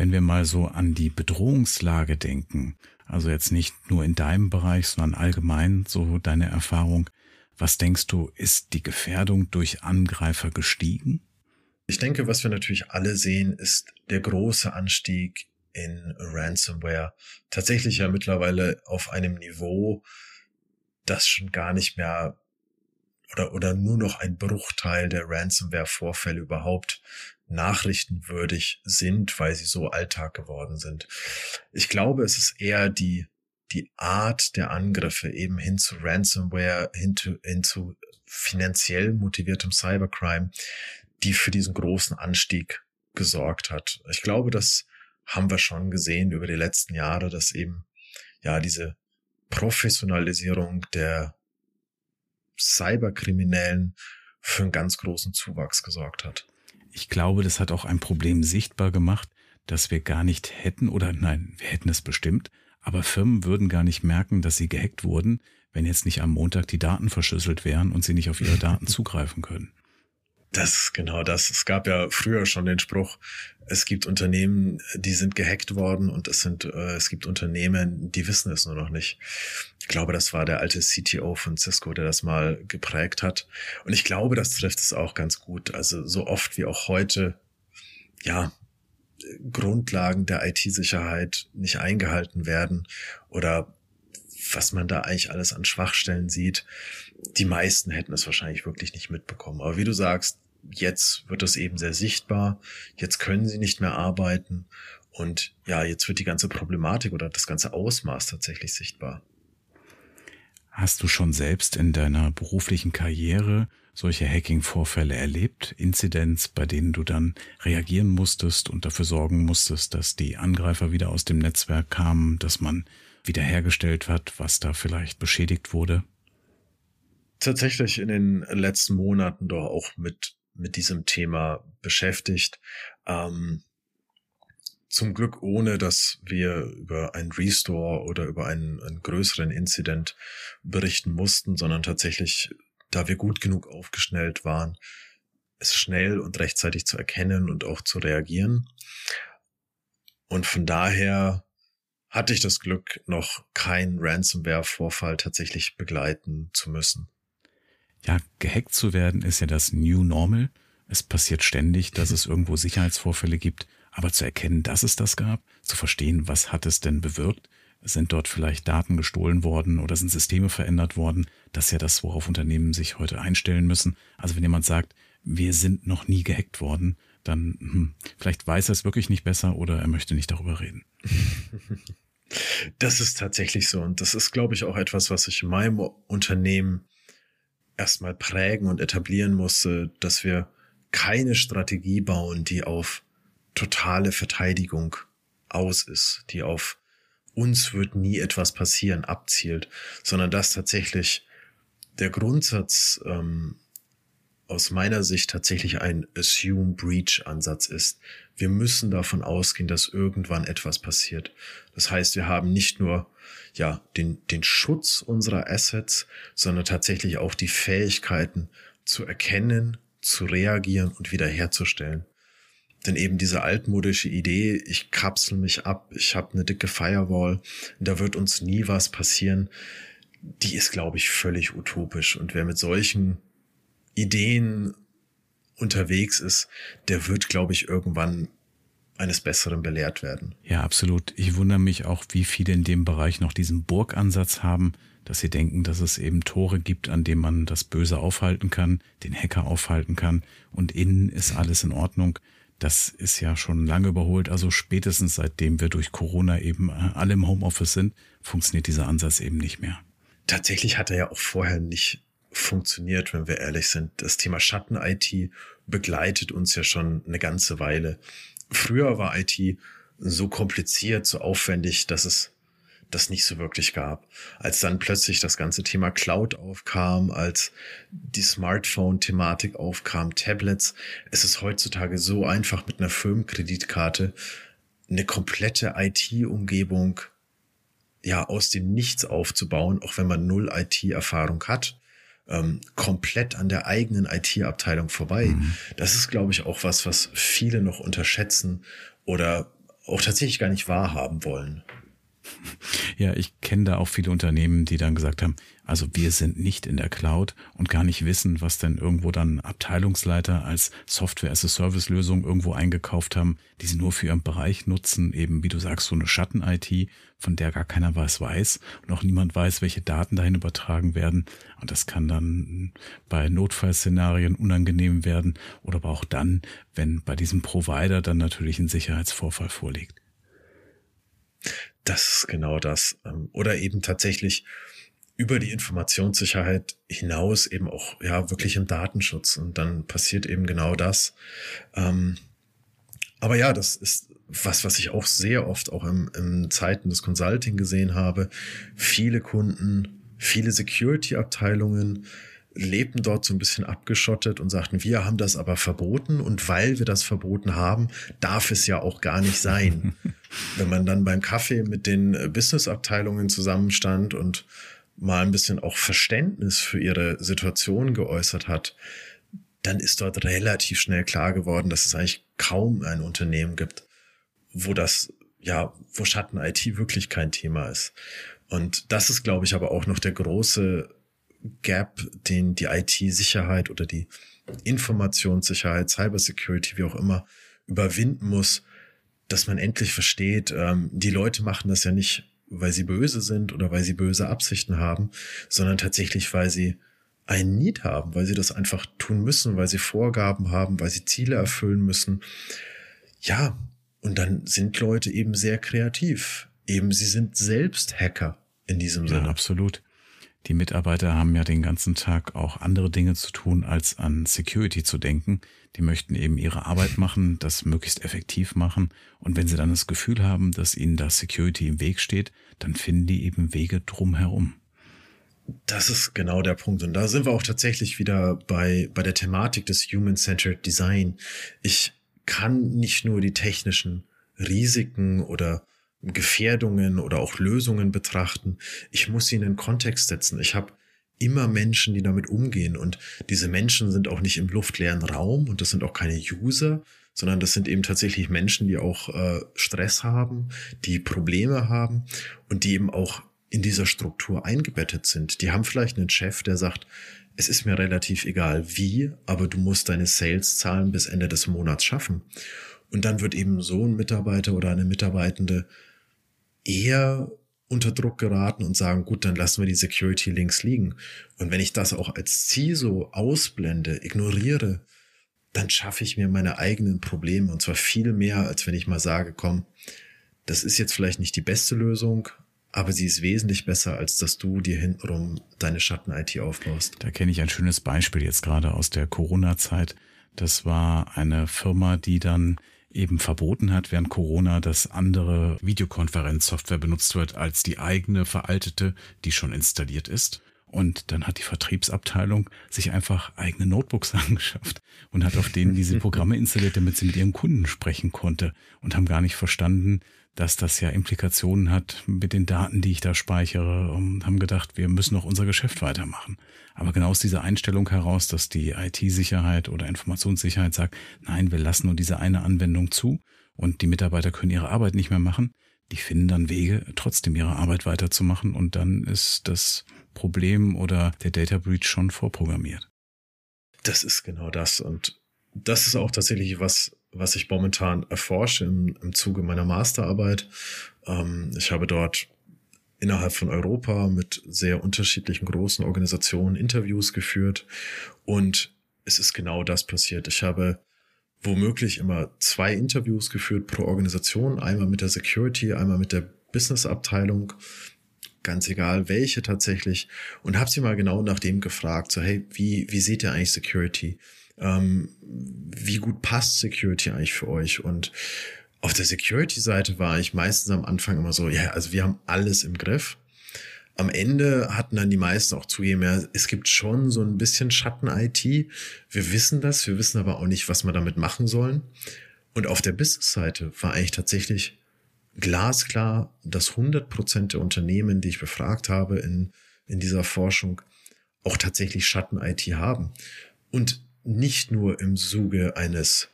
Wenn wir mal so an die Bedrohungslage denken, also jetzt nicht nur in deinem Bereich, sondern allgemein so deine Erfahrung, was denkst du, ist die Gefährdung durch Angreifer gestiegen? Ich denke, was wir natürlich alle sehen, ist der große Anstieg in Ransomware. Tatsächlich ja mittlerweile auf einem Niveau, das schon gar nicht mehr oder, oder nur noch ein Bruchteil der Ransomware-Vorfälle überhaupt nachrichtenwürdig sind, weil sie so Alltag geworden sind. Ich glaube, es ist eher die, die Art der Angriffe eben hin zu Ransomware, hin zu, hin zu finanziell motiviertem Cybercrime, die für diesen großen Anstieg gesorgt hat. Ich glaube, das haben wir schon gesehen über die letzten Jahre, dass eben ja diese Professionalisierung der Cyberkriminellen für einen ganz großen Zuwachs gesorgt hat. Ich glaube, das hat auch ein Problem sichtbar gemacht, das wir gar nicht hätten oder nein, wir hätten es bestimmt, aber Firmen würden gar nicht merken, dass sie gehackt wurden, wenn jetzt nicht am Montag die Daten verschlüsselt wären und sie nicht auf ihre Daten zugreifen können. Das genau das. Es gab ja früher schon den Spruch, es gibt Unternehmen, die sind gehackt worden und es sind, äh, es gibt Unternehmen, die wissen es nur noch nicht. Ich glaube, das war der alte CTO von Cisco, der das mal geprägt hat. Und ich glaube, das trifft es auch ganz gut. Also so oft wie auch heute, ja, Grundlagen der IT-Sicherheit nicht eingehalten werden oder was man da eigentlich alles an Schwachstellen sieht. Die meisten hätten es wahrscheinlich wirklich nicht mitbekommen. Aber wie du sagst, jetzt wird das eben sehr sichtbar. Jetzt können sie nicht mehr arbeiten. Und ja, jetzt wird die ganze Problematik oder das ganze Ausmaß tatsächlich sichtbar. Hast du schon selbst in deiner beruflichen Karriere solche Hacking-Vorfälle erlebt? Inzidenz, bei denen du dann reagieren musstest und dafür sorgen musstest, dass die Angreifer wieder aus dem Netzwerk kamen, dass man wiederhergestellt hat, was da vielleicht beschädigt wurde? Tatsächlich in den letzten Monaten doch auch mit, mit diesem Thema beschäftigt. Ähm, zum Glück ohne, dass wir über ein Restore oder über einen, einen größeren Incident berichten mussten, sondern tatsächlich, da wir gut genug aufgeschnellt waren, es schnell und rechtzeitig zu erkennen und auch zu reagieren. Und von daher hatte ich das Glück, noch keinen Ransomware-Vorfall tatsächlich begleiten zu müssen. Ja, gehackt zu werden ist ja das New Normal. Es passiert ständig, dass es irgendwo Sicherheitsvorfälle gibt. Aber zu erkennen, dass es das gab, zu verstehen, was hat es denn bewirkt, sind dort vielleicht Daten gestohlen worden oder sind Systeme verändert worden, das ist ja das, worauf Unternehmen sich heute einstellen müssen. Also wenn jemand sagt, wir sind noch nie gehackt worden, dann hm, vielleicht weiß er es wirklich nicht besser oder er möchte nicht darüber reden. Das ist tatsächlich so und das ist, glaube ich, auch etwas, was ich in meinem Unternehmen erstmal prägen und etablieren musste, dass wir keine Strategie bauen, die auf totale Verteidigung aus ist, die auf uns wird nie etwas passieren abzielt, sondern dass tatsächlich der Grundsatz ähm, aus meiner Sicht tatsächlich ein Assume Breach Ansatz ist. Wir müssen davon ausgehen, dass irgendwann etwas passiert. Das heißt, wir haben nicht nur ja den den Schutz unserer Assets, sondern tatsächlich auch die Fähigkeiten zu erkennen, zu reagieren und wiederherzustellen. Denn eben diese altmodische Idee, ich kapsel mich ab, ich habe eine dicke Firewall, da wird uns nie was passieren, die ist, glaube ich, völlig utopisch. Und wer mit solchen Ideen unterwegs ist, der wird, glaube ich, irgendwann eines Besseren belehrt werden. Ja, absolut. Ich wundere mich auch, wie viele in dem Bereich noch diesen Burgansatz haben, dass sie denken, dass es eben Tore gibt, an denen man das Böse aufhalten kann, den Hacker aufhalten kann und innen ist alles in Ordnung das ist ja schon lange überholt. Also spätestens seitdem wir durch Corona eben alle im Homeoffice sind, funktioniert dieser Ansatz eben nicht mehr. Tatsächlich hat er ja auch vorher nicht funktioniert, wenn wir ehrlich sind. Das Thema Schatten-IT begleitet uns ja schon eine ganze Weile. Früher war IT so kompliziert, so aufwendig, dass es das nicht so wirklich gab. Als dann plötzlich das ganze Thema Cloud aufkam, als die Smartphone-Thematik aufkam, Tablets, es ist heutzutage so einfach mit einer Firmenkreditkarte eine komplette IT-Umgebung ja aus dem Nichts aufzubauen, auch wenn man null IT-Erfahrung hat, ähm, komplett an der eigenen IT-Abteilung vorbei. Mhm. Das ist, glaube ich, auch was, was viele noch unterschätzen oder auch tatsächlich gar nicht wahrhaben wollen. Ja, ich kenne da auch viele Unternehmen, die dann gesagt haben, also wir sind nicht in der Cloud und gar nicht wissen, was denn irgendwo dann Abteilungsleiter als Software-as-a-Service-Lösung irgendwo eingekauft haben, die sie nur für ihren Bereich nutzen, eben wie du sagst, so eine Schatten-IT, von der gar keiner was weiß und auch niemand weiß, welche Daten dahin übertragen werden. Und das kann dann bei Notfallszenarien unangenehm werden oder aber auch dann, wenn bei diesem Provider dann natürlich ein Sicherheitsvorfall vorliegt. Das ist genau das. Ähm, oder eben tatsächlich über die Informationssicherheit hinaus eben auch ja wirklich im Datenschutz. Und dann passiert eben genau das. Ähm, aber ja, das ist was, was ich auch sehr oft auch im, im Zeiten des Consulting gesehen habe. Viele Kunden, viele Security-Abteilungen lebten dort so ein bisschen abgeschottet und sagten, wir haben das aber verboten und weil wir das verboten haben, darf es ja auch gar nicht sein. Wenn man dann beim Kaffee mit den Businessabteilungen zusammenstand und mal ein bisschen auch Verständnis für ihre Situation geäußert hat, dann ist dort relativ schnell klar geworden, dass es eigentlich kaum ein Unternehmen gibt, wo das, ja, wo Schatten-IT wirklich kein Thema ist. Und das ist, glaube ich, aber auch noch der große Gap, den die IT-Sicherheit oder die Informationssicherheit, Cybersecurity, wie auch immer, überwinden muss, dass man endlich versteht, ähm, die Leute machen das ja nicht, weil sie böse sind oder weil sie böse Absichten haben, sondern tatsächlich, weil sie einen Need haben, weil sie das einfach tun müssen, weil sie Vorgaben haben, weil sie Ziele erfüllen müssen. Ja, und dann sind Leute eben sehr kreativ. Eben, sie sind selbst Hacker in diesem Sinne. Ja, absolut die Mitarbeiter haben ja den ganzen Tag auch andere Dinge zu tun, als an Security zu denken. Die möchten eben ihre Arbeit machen, das möglichst effektiv machen. Und wenn sie dann das Gefühl haben, dass ihnen da Security im Weg steht, dann finden die eben Wege drumherum. Das ist genau der Punkt. Und da sind wir auch tatsächlich wieder bei, bei der Thematik des Human-Centered Design. Ich kann nicht nur die technischen Risiken oder Gefährdungen oder auch Lösungen betrachten. Ich muss sie in den Kontext setzen. Ich habe immer Menschen, die damit umgehen. Und diese Menschen sind auch nicht im luftleeren Raum und das sind auch keine User, sondern das sind eben tatsächlich Menschen, die auch äh, Stress haben, die Probleme haben und die eben auch in dieser Struktur eingebettet sind. Die haben vielleicht einen Chef, der sagt, es ist mir relativ egal wie, aber du musst deine Sales-Zahlen bis Ende des Monats schaffen. Und dann wird eben so ein Mitarbeiter oder eine Mitarbeitende eher unter Druck geraten und sagen, gut, dann lassen wir die Security Links liegen. Und wenn ich das auch als CISO ausblende, ignoriere, dann schaffe ich mir meine eigenen Probleme und zwar viel mehr, als wenn ich mal sage, komm, das ist jetzt vielleicht nicht die beste Lösung, aber sie ist wesentlich besser, als dass du dir hintenrum deine Schatten-IT aufbaust. Da kenne ich ein schönes Beispiel jetzt gerade aus der Corona-Zeit. Das war eine Firma, die dann eben verboten hat während Corona, dass andere Videokonferenzsoftware benutzt wird als die eigene veraltete, die schon installiert ist. Und dann hat die Vertriebsabteilung sich einfach eigene Notebooks angeschafft und hat auf denen diese Programme installiert, damit sie mit ihren Kunden sprechen konnte und haben gar nicht verstanden, dass das ja Implikationen hat mit den Daten, die ich da speichere und haben gedacht, wir müssen noch unser Geschäft weitermachen. Aber genau aus dieser Einstellung heraus, dass die IT-Sicherheit oder Informationssicherheit sagt, nein, wir lassen nur diese eine Anwendung zu und die Mitarbeiter können ihre Arbeit nicht mehr machen, die finden dann Wege, trotzdem ihre Arbeit weiterzumachen und dann ist das Problem oder der Data Breach schon vorprogrammiert. Das ist genau das und das ist auch tatsächlich was, was ich momentan erforsche im, im Zuge meiner Masterarbeit. Ähm, ich habe dort innerhalb von Europa mit sehr unterschiedlichen großen Organisationen Interviews geführt und es ist genau das passiert. Ich habe womöglich immer zwei Interviews geführt pro Organisation, einmal mit der Security, einmal mit der Business-Abteilung, ganz egal welche tatsächlich, und habe sie mal genau nach dem gefragt, so hey, wie, wie seht ihr eigentlich Security? Ähm, wie gut passt Security eigentlich für euch? Und auf der Security-Seite war ich meistens am Anfang immer so, ja, also wir haben alles im Griff. Am Ende hatten dann die meisten auch zugegeben, ja, es gibt schon so ein bisschen Schatten-IT. Wir wissen das, wir wissen aber auch nicht, was wir damit machen sollen. Und auf der Business-Seite war eigentlich tatsächlich glasklar, dass 100 Prozent der Unternehmen, die ich befragt habe in, in dieser Forschung, auch tatsächlich Schatten-IT haben. Und nicht nur im Zuge eines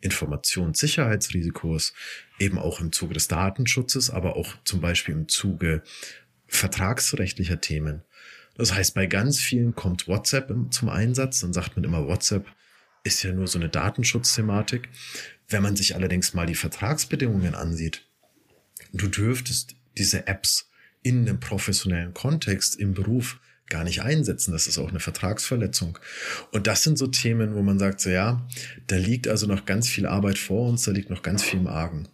Informationssicherheitsrisikos, eben auch im Zuge des Datenschutzes, aber auch zum Beispiel im Zuge vertragsrechtlicher Themen. Das heißt, bei ganz vielen kommt WhatsApp zum Einsatz. Dann sagt man immer, WhatsApp ist ja nur so eine Datenschutzthematik. Wenn man sich allerdings mal die Vertragsbedingungen ansieht, du dürftest diese Apps in einem professionellen Kontext im Beruf gar nicht einsetzen. Das ist auch eine Vertragsverletzung. Und das sind so Themen, wo man sagt, so ja, da liegt also noch ganz viel Arbeit vor uns, da liegt noch ganz viel im Argen.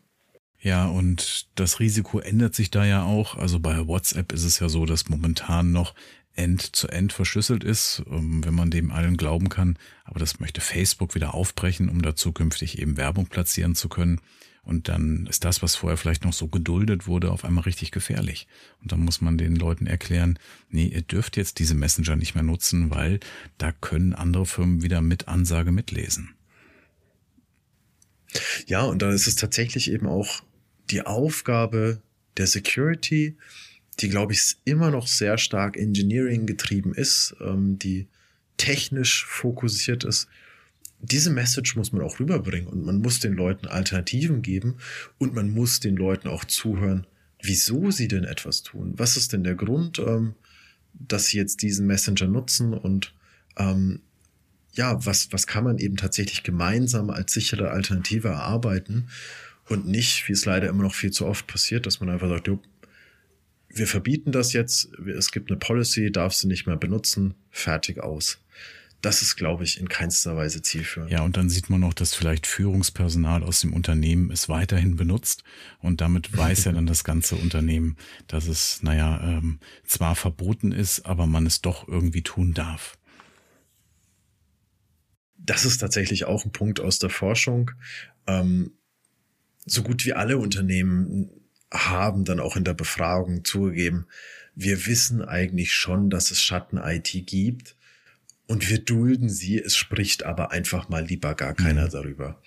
Ja, und das Risiko ändert sich da ja auch. Also bei WhatsApp ist es ja so, dass momentan noch End-zu-End -End verschlüsselt ist, ähm, wenn man dem allen glauben kann. Aber das möchte Facebook wieder aufbrechen, um da zukünftig eben Werbung platzieren zu können. Und dann ist das, was vorher vielleicht noch so geduldet wurde, auf einmal richtig gefährlich. Und dann muss man den Leuten erklären, nee, ihr dürft jetzt diese Messenger nicht mehr nutzen, weil da können andere Firmen wieder mit Ansage mitlesen. Ja, und da ist es tatsächlich eben auch die Aufgabe der Security, die, glaube ich, immer noch sehr stark Engineering getrieben ist, ähm, die technisch fokussiert ist, diese Message muss man auch rüberbringen und man muss den Leuten Alternativen geben und man muss den Leuten auch zuhören, wieso sie denn etwas tun. Was ist denn der Grund, ähm, dass sie jetzt diesen Messenger nutzen und ähm, ja, was, was kann man eben tatsächlich gemeinsam als sichere Alternative erarbeiten und nicht, wie es leider immer noch viel zu oft passiert, dass man einfach sagt, jo, wir verbieten das jetzt, es gibt eine Policy, darfst du nicht mehr benutzen, fertig aus das ist, glaube ich, in keinster Weise zielführend. Ja, und dann sieht man auch, dass vielleicht Führungspersonal aus dem Unternehmen es weiterhin benutzt und damit weiß ja dann das ganze Unternehmen, dass es, naja, ähm, zwar verboten ist, aber man es doch irgendwie tun darf. Das ist tatsächlich auch ein Punkt aus der Forschung. Ähm, so gut wie alle Unternehmen haben dann auch in der Befragung zugegeben, wir wissen eigentlich schon, dass es Schatten-IT gibt und wir dulden sie, es spricht aber einfach mal lieber gar keiner mhm. darüber.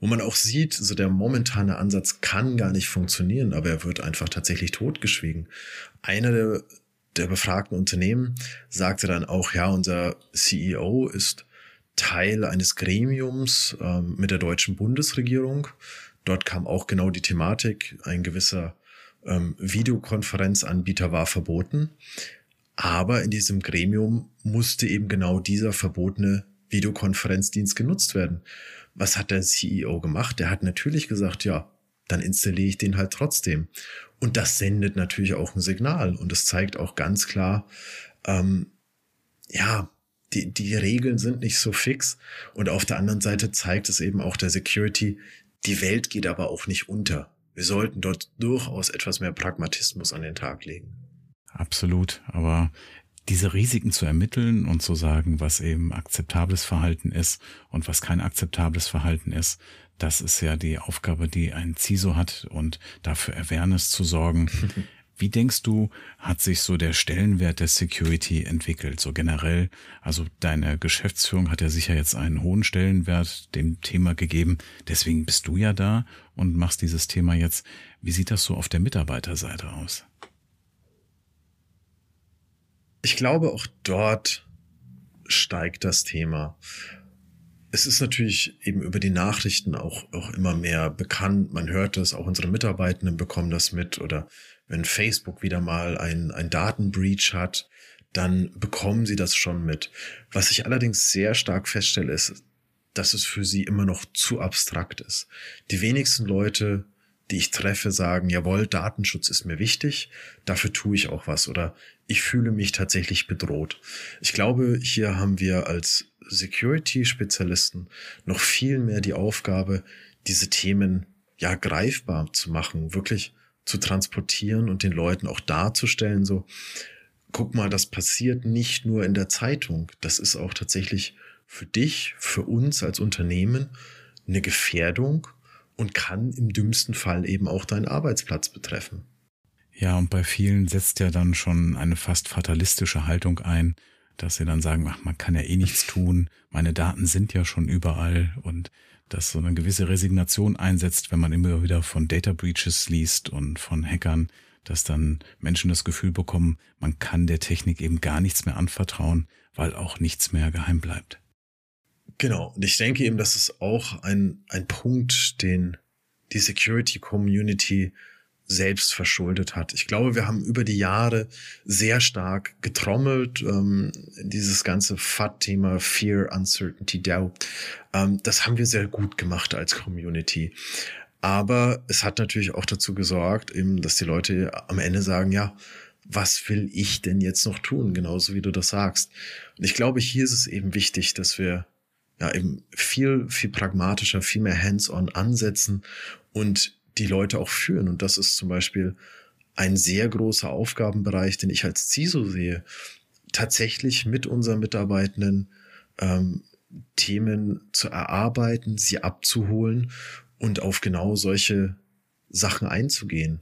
Wo man auch sieht, so der momentane Ansatz kann gar nicht funktionieren, aber er wird einfach tatsächlich totgeschwiegen. Einer der, der befragten Unternehmen sagte dann auch, ja, unser CEO ist Teil eines Gremiums ähm, mit der deutschen Bundesregierung. Dort kam auch genau die Thematik, ein gewisser ähm, Videokonferenzanbieter war verboten. Aber in diesem Gremium musste eben genau dieser verbotene Videokonferenzdienst genutzt werden. Was hat der CEO gemacht? Der hat natürlich gesagt, ja, dann installiere ich den halt trotzdem. Und das sendet natürlich auch ein Signal und es zeigt auch ganz klar, ähm, ja, die, die Regeln sind nicht so fix. Und auf der anderen Seite zeigt es eben auch der Security, die Welt geht aber auch nicht unter. Wir sollten dort durchaus etwas mehr Pragmatismus an den Tag legen. Absolut. Aber diese Risiken zu ermitteln und zu sagen, was eben akzeptables Verhalten ist und was kein akzeptables Verhalten ist, das ist ja die Aufgabe, die ein CISO hat und dafür Awareness zu sorgen. Wie denkst du, hat sich so der Stellenwert der Security entwickelt, so generell? Also deine Geschäftsführung hat ja sicher jetzt einen hohen Stellenwert dem Thema gegeben. Deswegen bist du ja da und machst dieses Thema jetzt. Wie sieht das so auf der Mitarbeiterseite aus? Ich glaube, auch dort steigt das Thema. Es ist natürlich eben über die Nachrichten auch, auch immer mehr bekannt. Man hört das, auch unsere Mitarbeitenden bekommen das mit. Oder wenn Facebook wieder mal ein, ein Datenbreach hat, dann bekommen sie das schon mit. Was ich allerdings sehr stark feststelle, ist, dass es für sie immer noch zu abstrakt ist. Die wenigsten Leute die ich treffe, sagen, jawohl, Datenschutz ist mir wichtig, dafür tue ich auch was oder ich fühle mich tatsächlich bedroht. Ich glaube, hier haben wir als Security-Spezialisten noch viel mehr die Aufgabe, diese Themen ja greifbar zu machen, wirklich zu transportieren und den Leuten auch darzustellen, so, guck mal, das passiert nicht nur in der Zeitung, das ist auch tatsächlich für dich, für uns als Unternehmen eine Gefährdung und kann im dümmsten Fall eben auch deinen Arbeitsplatz betreffen. Ja, und bei vielen setzt ja dann schon eine fast fatalistische Haltung ein, dass sie dann sagen, ach, man kann ja eh nichts tun, meine Daten sind ja schon überall und dass so eine gewisse Resignation einsetzt, wenn man immer wieder von Data Breaches liest und von Hackern, dass dann Menschen das Gefühl bekommen, man kann der Technik eben gar nichts mehr anvertrauen, weil auch nichts mehr geheim bleibt. Genau. Und ich denke eben, das ist auch ein, ein Punkt, den die Security Community selbst verschuldet hat. Ich glaube, wir haben über die Jahre sehr stark getrommelt, ähm, dieses ganze FAT-Thema Fear, Uncertainty, Doubt. Ähm, das haben wir sehr gut gemacht als Community. Aber es hat natürlich auch dazu gesorgt, eben, dass die Leute am Ende sagen, ja, was will ich denn jetzt noch tun? Genauso wie du das sagst. Und ich glaube, hier ist es eben wichtig, dass wir ja eben viel, viel pragmatischer, viel mehr hands-on ansetzen und die Leute auch führen. Und das ist zum Beispiel ein sehr großer Aufgabenbereich, den ich als CISO sehe, tatsächlich mit unseren Mitarbeitenden ähm, Themen zu erarbeiten, sie abzuholen und auf genau solche Sachen einzugehen.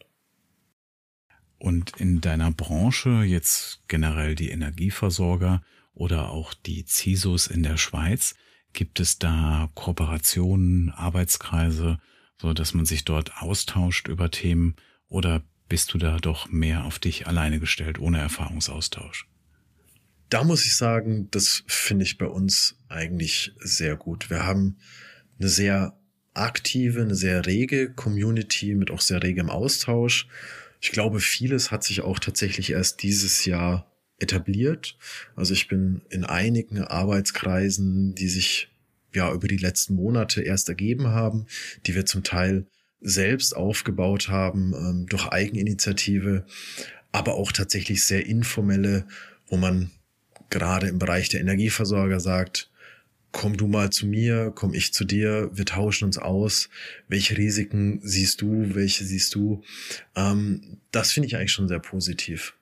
Und in deiner Branche, jetzt generell die Energieversorger oder auch die CISOs in der Schweiz, gibt es da Kooperationen, Arbeitskreise, so dass man sich dort austauscht über Themen oder bist du da doch mehr auf dich alleine gestellt, ohne Erfahrungsaustausch? Da muss ich sagen, das finde ich bei uns eigentlich sehr gut. Wir haben eine sehr aktive, eine sehr rege Community mit auch sehr regem Austausch. Ich glaube, vieles hat sich auch tatsächlich erst dieses Jahr etabliert. Also ich bin in einigen Arbeitskreisen, die sich ja über die letzten Monate erst ergeben haben, die wir zum Teil selbst aufgebaut haben ähm, durch Eigeninitiative, aber auch tatsächlich sehr informelle, wo man gerade im Bereich der Energieversorger sagt, komm du mal zu mir, komm ich zu dir, wir tauschen uns aus, welche Risiken siehst du, welche siehst du. Ähm, das finde ich eigentlich schon sehr positiv.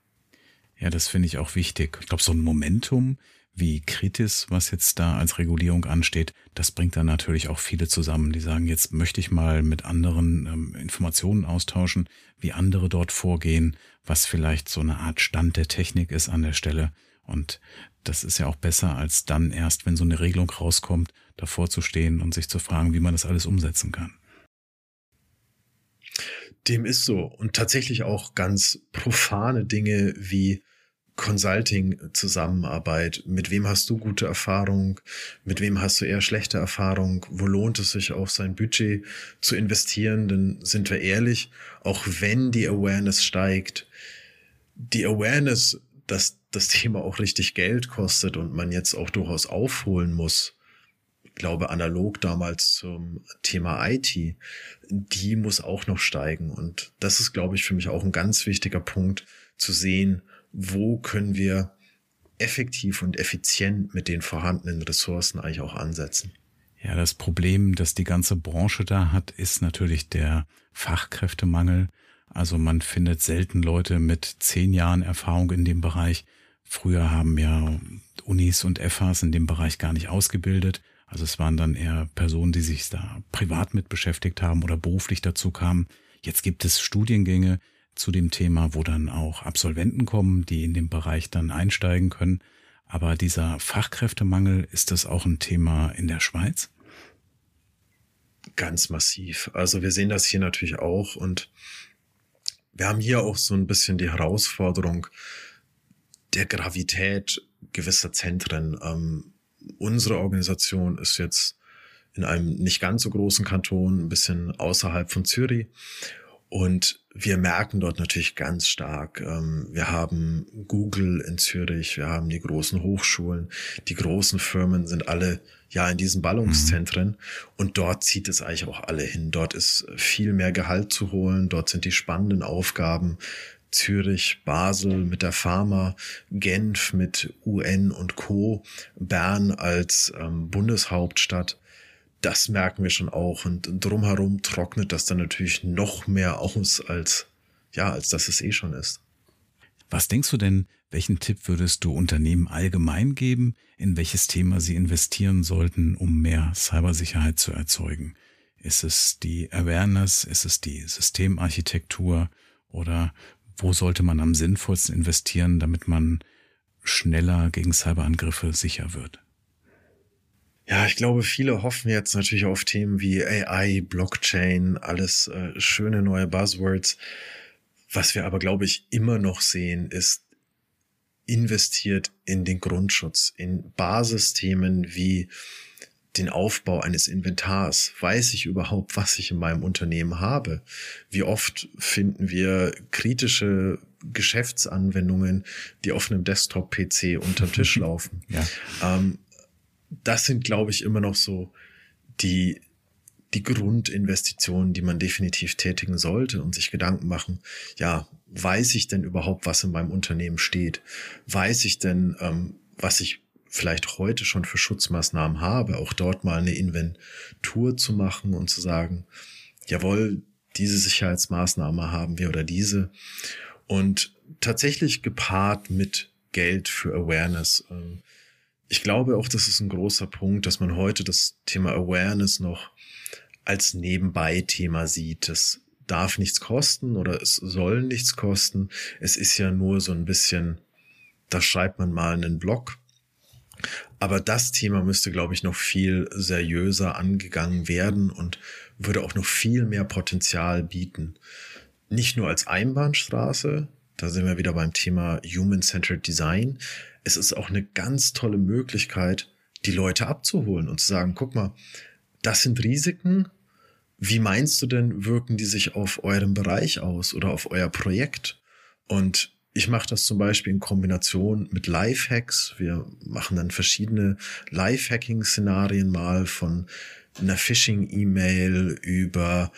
Ja, das finde ich auch wichtig. Ich glaube, so ein Momentum wie Kritis, was jetzt da als Regulierung ansteht, das bringt dann natürlich auch viele zusammen, die sagen, jetzt möchte ich mal mit anderen ähm, Informationen austauschen, wie andere dort vorgehen, was vielleicht so eine Art Stand der Technik ist an der Stelle. Und das ist ja auch besser, als dann erst, wenn so eine Regelung rauskommt, davor zu stehen und sich zu fragen, wie man das alles umsetzen kann. Dem ist so. Und tatsächlich auch ganz profane Dinge wie Consulting-Zusammenarbeit. Mit wem hast du gute Erfahrung? Mit wem hast du eher schlechte Erfahrung? Wo lohnt es sich auch sein Budget zu investieren? Denn sind wir ehrlich, auch wenn die Awareness steigt, die Awareness, dass das Thema auch richtig Geld kostet und man jetzt auch durchaus aufholen muss, ich glaube analog damals zum Thema IT, die muss auch noch steigen. Und das ist, glaube ich, für mich auch ein ganz wichtiger Punkt zu sehen, wo können wir effektiv und effizient mit den vorhandenen Ressourcen eigentlich auch ansetzen. Ja, das Problem, das die ganze Branche da hat, ist natürlich der Fachkräftemangel. Also man findet selten Leute mit zehn Jahren Erfahrung in dem Bereich. Früher haben ja Unis und FHs in dem Bereich gar nicht ausgebildet. Also es waren dann eher Personen, die sich da privat mit beschäftigt haben oder beruflich dazu kamen. Jetzt gibt es Studiengänge, zu dem Thema, wo dann auch Absolventen kommen, die in dem Bereich dann einsteigen können. Aber dieser Fachkräftemangel, ist das auch ein Thema in der Schweiz? Ganz massiv. Also wir sehen das hier natürlich auch und wir haben hier auch so ein bisschen die Herausforderung der Gravität gewisser Zentren. Ähm, unsere Organisation ist jetzt in einem nicht ganz so großen Kanton, ein bisschen außerhalb von Zürich. Und wir merken dort natürlich ganz stark, ähm, wir haben Google in Zürich, wir haben die großen Hochschulen, die großen Firmen sind alle ja in diesen Ballungszentren mhm. und dort zieht es eigentlich auch alle hin. Dort ist viel mehr Gehalt zu holen, dort sind die spannenden Aufgaben. Zürich, Basel mit der Pharma, Genf mit UN und Co, Bern als ähm, Bundeshauptstadt das merken wir schon auch. Und drumherum trocknet das dann natürlich noch mehr aus, als, ja, als dass es eh schon ist. Was denkst du denn, welchen Tipp würdest du Unternehmen allgemein geben, in welches Thema sie investieren sollten, um mehr Cybersicherheit zu erzeugen? Ist es die Awareness? Ist es die Systemarchitektur? Oder wo sollte man am sinnvollsten investieren, damit man schneller gegen Cyberangriffe sicher wird? Ja, ich glaube, viele hoffen jetzt natürlich auf Themen wie AI, Blockchain, alles äh, schöne neue Buzzwords. Was wir aber, glaube ich, immer noch sehen, ist investiert in den Grundschutz, in Basisthemen wie den Aufbau eines Inventars. Weiß ich überhaupt, was ich in meinem Unternehmen habe? Wie oft finden wir kritische Geschäftsanwendungen, die auf einem Desktop-PC unterm Tisch laufen? Ja. Ähm, das sind, glaube ich, immer noch so die, die Grundinvestitionen, die man definitiv tätigen sollte und sich Gedanken machen, ja, weiß ich denn überhaupt, was in meinem Unternehmen steht? Weiß ich denn, ähm, was ich vielleicht heute schon für Schutzmaßnahmen habe, auch dort mal eine Inventur zu machen und zu sagen, jawohl, diese Sicherheitsmaßnahme haben wir oder diese. Und tatsächlich gepaart mit Geld für Awareness. Ähm, ich glaube auch, das ist ein großer Punkt, dass man heute das Thema Awareness noch als Nebenbei-Thema sieht. Es darf nichts kosten oder es soll nichts kosten. Es ist ja nur so ein bisschen, da schreibt man mal einen Blog. Aber das Thema müsste, glaube ich, noch viel seriöser angegangen werden und würde auch noch viel mehr Potenzial bieten. Nicht nur als Einbahnstraße, da sind wir wieder beim Thema Human-Centered Design. Es ist auch eine ganz tolle Möglichkeit, die Leute abzuholen und zu sagen, guck mal, das sind Risiken. Wie meinst du denn, wirken die sich auf eurem Bereich aus oder auf euer Projekt? Und ich mache das zum Beispiel in Kombination mit Lifehacks. Wir machen dann verschiedene Lifehacking-Szenarien mal von einer Phishing-E-Mail über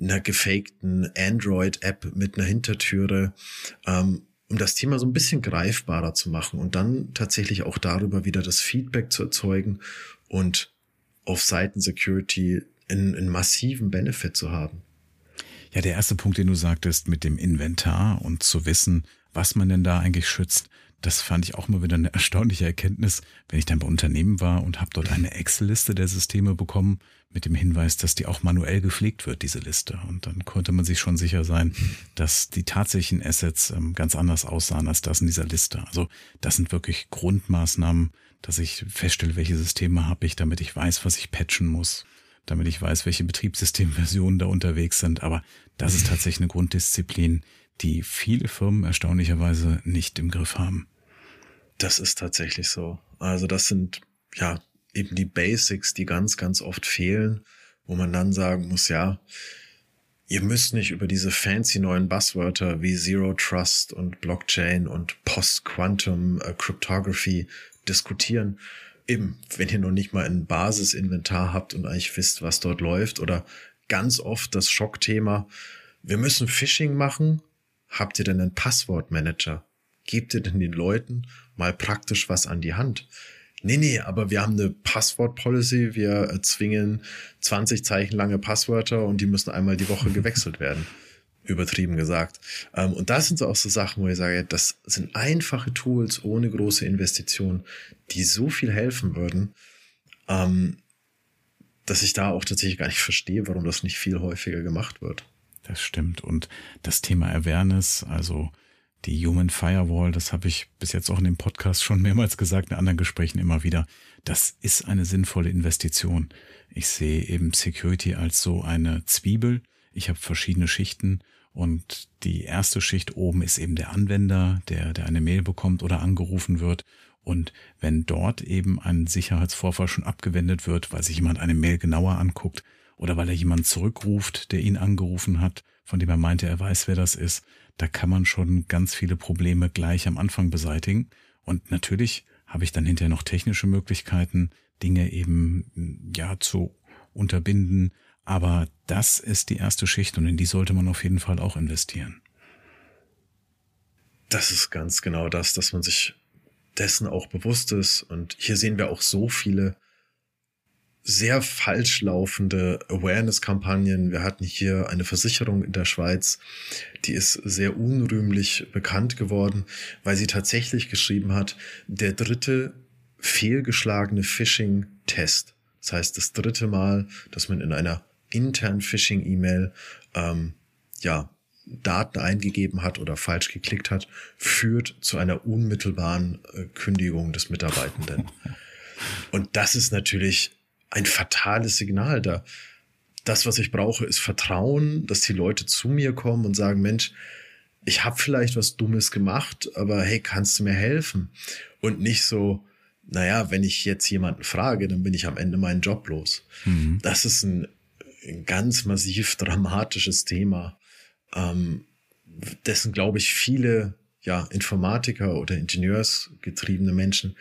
einer gefakten Android-App mit einer Hintertüre, ähm, um das Thema so ein bisschen greifbarer zu machen und dann tatsächlich auch darüber wieder das Feedback zu erzeugen und auf Seiten Security einen, einen massiven Benefit zu haben. Ja, der erste Punkt, den du sagtest mit dem Inventar und zu wissen, was man denn da eigentlich schützt, das fand ich auch mal wieder eine erstaunliche Erkenntnis, wenn ich dann bei Unternehmen war und habe dort eine Excel-Liste der Systeme bekommen mit dem Hinweis, dass die auch manuell gepflegt wird, diese Liste. Und dann konnte man sich schon sicher sein, dass die tatsächlichen Assets ähm, ganz anders aussahen als das in dieser Liste. Also das sind wirklich Grundmaßnahmen, dass ich feststelle, welche Systeme habe ich, damit ich weiß, was ich patchen muss, damit ich weiß, welche Betriebssystemversionen da unterwegs sind. Aber das ist tatsächlich eine Grunddisziplin, die viele Firmen erstaunlicherweise nicht im Griff haben. Das ist tatsächlich so. Also das sind ja eben die Basics, die ganz, ganz oft fehlen, wo man dann sagen muss, ja, ihr müsst nicht über diese fancy neuen Buzzwörter wie Zero Trust und Blockchain und Post-Quantum äh, Cryptography diskutieren. Eben, wenn ihr noch nicht mal ein Basisinventar habt und eigentlich wisst, was dort läuft oder ganz oft das Schockthema, wir müssen Phishing machen. Habt ihr denn einen Passwortmanager? Gebt ihr denn den Leuten mal praktisch was an die Hand? Nee, nee, aber wir haben eine Passwort-Policy. Wir zwingen 20 Zeichen lange Passwörter und die müssen einmal die Woche gewechselt werden. Übertrieben gesagt. Ähm, und das sind so auch so Sachen, wo ich sage, das sind einfache Tools ohne große Investitionen, die so viel helfen würden, ähm, dass ich da auch tatsächlich gar nicht verstehe, warum das nicht viel häufiger gemacht wird. Das stimmt. Und das Thema Awareness, also die Human Firewall, das habe ich bis jetzt auch in dem Podcast schon mehrmals gesagt, in anderen Gesprächen immer wieder. Das ist eine sinnvolle Investition. Ich sehe eben Security als so eine Zwiebel. Ich habe verschiedene Schichten und die erste Schicht oben ist eben der Anwender, der, der eine Mail bekommt oder angerufen wird. Und wenn dort eben ein Sicherheitsvorfall schon abgewendet wird, weil sich jemand eine Mail genauer anguckt oder weil er jemand zurückruft, der ihn angerufen hat, von dem er meinte, er weiß, wer das ist, da kann man schon ganz viele Probleme gleich am Anfang beseitigen. Und natürlich habe ich dann hinterher noch technische Möglichkeiten, Dinge eben ja zu unterbinden. Aber das ist die erste Schicht und in die sollte man auf jeden Fall auch investieren. Das ist ganz genau das, dass man sich dessen auch bewusst ist. Und hier sehen wir auch so viele sehr falsch laufende Awareness-Kampagnen. Wir hatten hier eine Versicherung in der Schweiz, die ist sehr unrühmlich bekannt geworden, weil sie tatsächlich geschrieben hat, der dritte fehlgeschlagene Phishing-Test. Das heißt, das dritte Mal, dass man in einer internen Phishing-E-Mail ähm, ja, Daten eingegeben hat oder falsch geklickt hat, führt zu einer unmittelbaren äh, Kündigung des Mitarbeitenden. Und das ist natürlich ein fatales Signal da. Das, was ich brauche, ist Vertrauen, dass die Leute zu mir kommen und sagen, Mensch, ich habe vielleicht was Dummes gemacht, aber hey, kannst du mir helfen? Und nicht so, naja, wenn ich jetzt jemanden frage, dann bin ich am Ende meinen Job los. Mhm. Das ist ein, ein, ganz massiv dramatisches Thema, ähm, dessen, glaube ich, viele ja, Informatiker oder Ingenieursgetriebene Menschen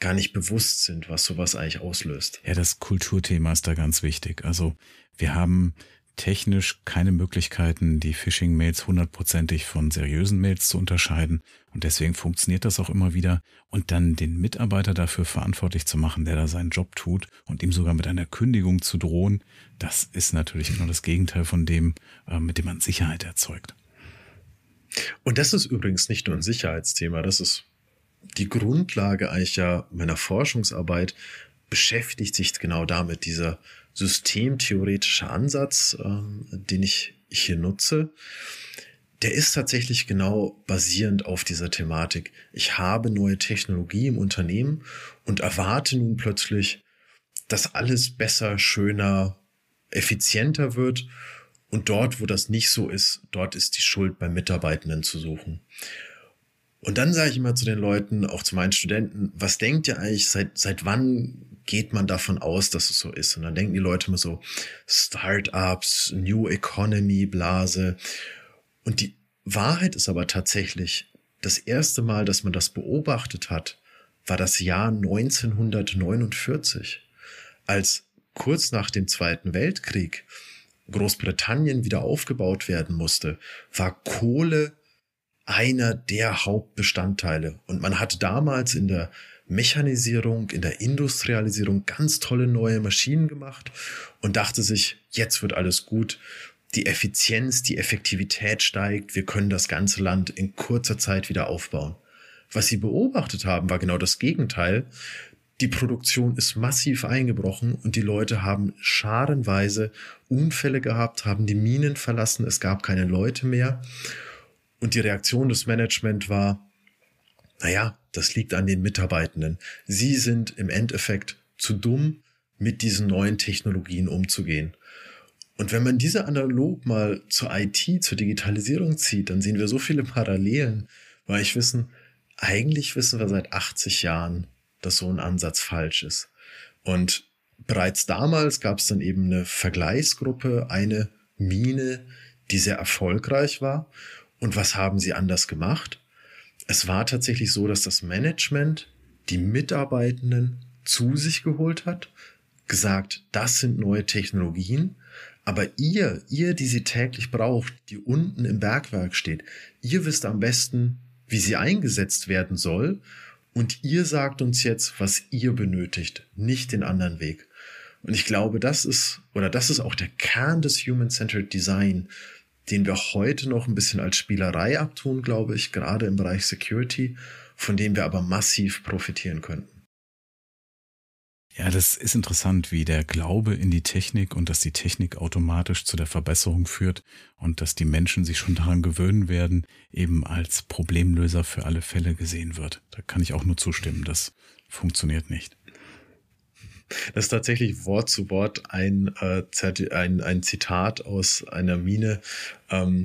gar nicht bewusst sind, was sowas eigentlich auslöst. Ja, das Kulturthema ist da ganz wichtig. Also wir haben technisch keine Möglichkeiten, die Phishing-Mails hundertprozentig von seriösen Mails zu unterscheiden. Und deswegen funktioniert das auch immer wieder. Und dann den Mitarbeiter dafür verantwortlich zu machen, der da seinen Job tut und ihm sogar mit einer Kündigung zu drohen, das ist natürlich genau das Gegenteil von dem, äh, mit dem man Sicherheit erzeugt. Und das ist übrigens nicht nur ein Sicherheitsthema, das ist die Grundlage eigentlich ja meiner Forschungsarbeit beschäftigt sich genau damit, dieser systemtheoretische Ansatz, ähm, den ich hier nutze, der ist tatsächlich genau basierend auf dieser Thematik. Ich habe neue Technologie im Unternehmen und erwarte nun plötzlich, dass alles besser, schöner, effizienter wird. Und dort, wo das nicht so ist, dort ist die Schuld beim Mitarbeitenden zu suchen. Und dann sage ich immer zu den Leuten, auch zu meinen Studenten, was denkt ihr eigentlich, seit, seit wann geht man davon aus, dass es so ist? Und dann denken die Leute immer so, Startups, New Economy, Blase. Und die Wahrheit ist aber tatsächlich, das erste Mal, dass man das beobachtet hat, war das Jahr 1949, als kurz nach dem Zweiten Weltkrieg Großbritannien wieder aufgebaut werden musste, war Kohle einer der Hauptbestandteile. Und man hat damals in der Mechanisierung, in der Industrialisierung ganz tolle neue Maschinen gemacht und dachte sich, jetzt wird alles gut. Die Effizienz, die Effektivität steigt. Wir können das ganze Land in kurzer Zeit wieder aufbauen. Was sie beobachtet haben, war genau das Gegenteil. Die Produktion ist massiv eingebrochen und die Leute haben scharenweise Unfälle gehabt, haben die Minen verlassen, es gab keine Leute mehr. Und die Reaktion des Management war, naja, das liegt an den Mitarbeitenden. Sie sind im Endeffekt zu dumm, mit diesen neuen Technologien umzugehen. Und wenn man diese analog mal zur IT, zur Digitalisierung zieht, dann sehen wir so viele Parallelen, weil ich wissen, eigentlich wissen wir seit 80 Jahren, dass so ein Ansatz falsch ist. Und bereits damals gab es dann eben eine Vergleichsgruppe, eine Mine, die sehr erfolgreich war. Und was haben sie anders gemacht? Es war tatsächlich so, dass das Management die Mitarbeitenden zu sich geholt hat, gesagt, das sind neue Technologien, aber ihr, ihr, die sie täglich braucht, die unten im Bergwerk steht, ihr wisst am besten, wie sie eingesetzt werden soll und ihr sagt uns jetzt, was ihr benötigt, nicht den anderen Weg. Und ich glaube, das ist, oder das ist auch der Kern des Human-Centered Design, den wir heute noch ein bisschen als Spielerei abtun, glaube ich, gerade im Bereich Security, von dem wir aber massiv profitieren könnten. Ja, das ist interessant, wie der Glaube in die Technik und dass die Technik automatisch zu der Verbesserung führt und dass die Menschen sich schon daran gewöhnen werden, eben als Problemlöser für alle Fälle gesehen wird. Da kann ich auch nur zustimmen, das funktioniert nicht. Das ist tatsächlich Wort zu Wort ein, äh, ein, ein Zitat aus einer Mine. Ähm,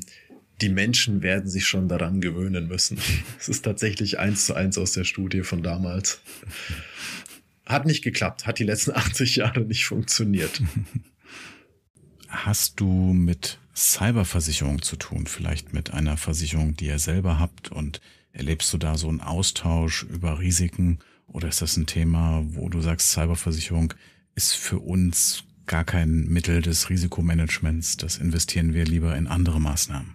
die Menschen werden sich schon daran gewöhnen müssen. Es ist tatsächlich eins zu eins aus der Studie von damals. Hat nicht geklappt, hat die letzten 80 Jahre nicht funktioniert. Hast du mit Cyberversicherung zu tun? Vielleicht mit einer Versicherung, die ihr selber habt und erlebst du da so einen Austausch über Risiken oder ist das ein Thema, wo du sagst, Cyberversicherung ist für uns gar kein Mittel des Risikomanagements, das investieren wir lieber in andere Maßnahmen?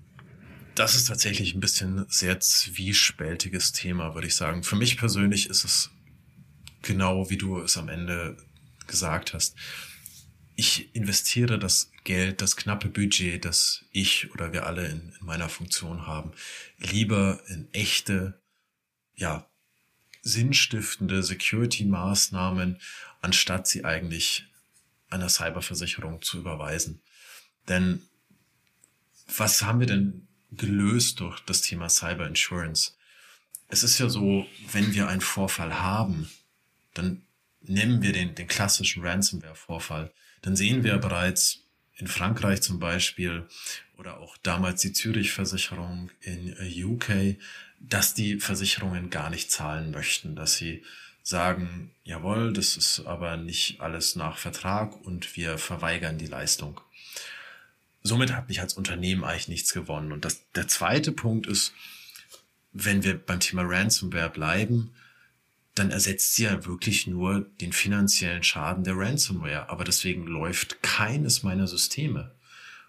Das ist tatsächlich ein bisschen sehr zwiespältiges Thema, würde ich sagen. Für mich persönlich ist es genau, wie du es am Ende gesagt hast. Ich investiere das Geld, das knappe Budget, das ich oder wir alle in, in meiner Funktion haben, lieber in echte, ja, sinnstiftende Security-Maßnahmen, anstatt sie eigentlich einer Cyberversicherung zu überweisen. Denn was haben wir denn gelöst durch das Thema Cyber Insurance? Es ist ja so, wenn wir einen Vorfall haben, dann nehmen wir den, den klassischen Ransomware-Vorfall. Dann sehen wir bereits in Frankreich zum Beispiel oder auch damals die Zürich-Versicherung in UK, dass die Versicherungen gar nicht zahlen möchten, dass sie sagen, jawohl, das ist aber nicht alles nach Vertrag und wir verweigern die Leistung. Somit habe ich als Unternehmen eigentlich nichts gewonnen. Und das, der zweite Punkt ist, wenn wir beim Thema Ransomware bleiben, dann ersetzt sie ja wirklich nur den finanziellen Schaden der Ransomware. Aber deswegen läuft keines meiner Systeme.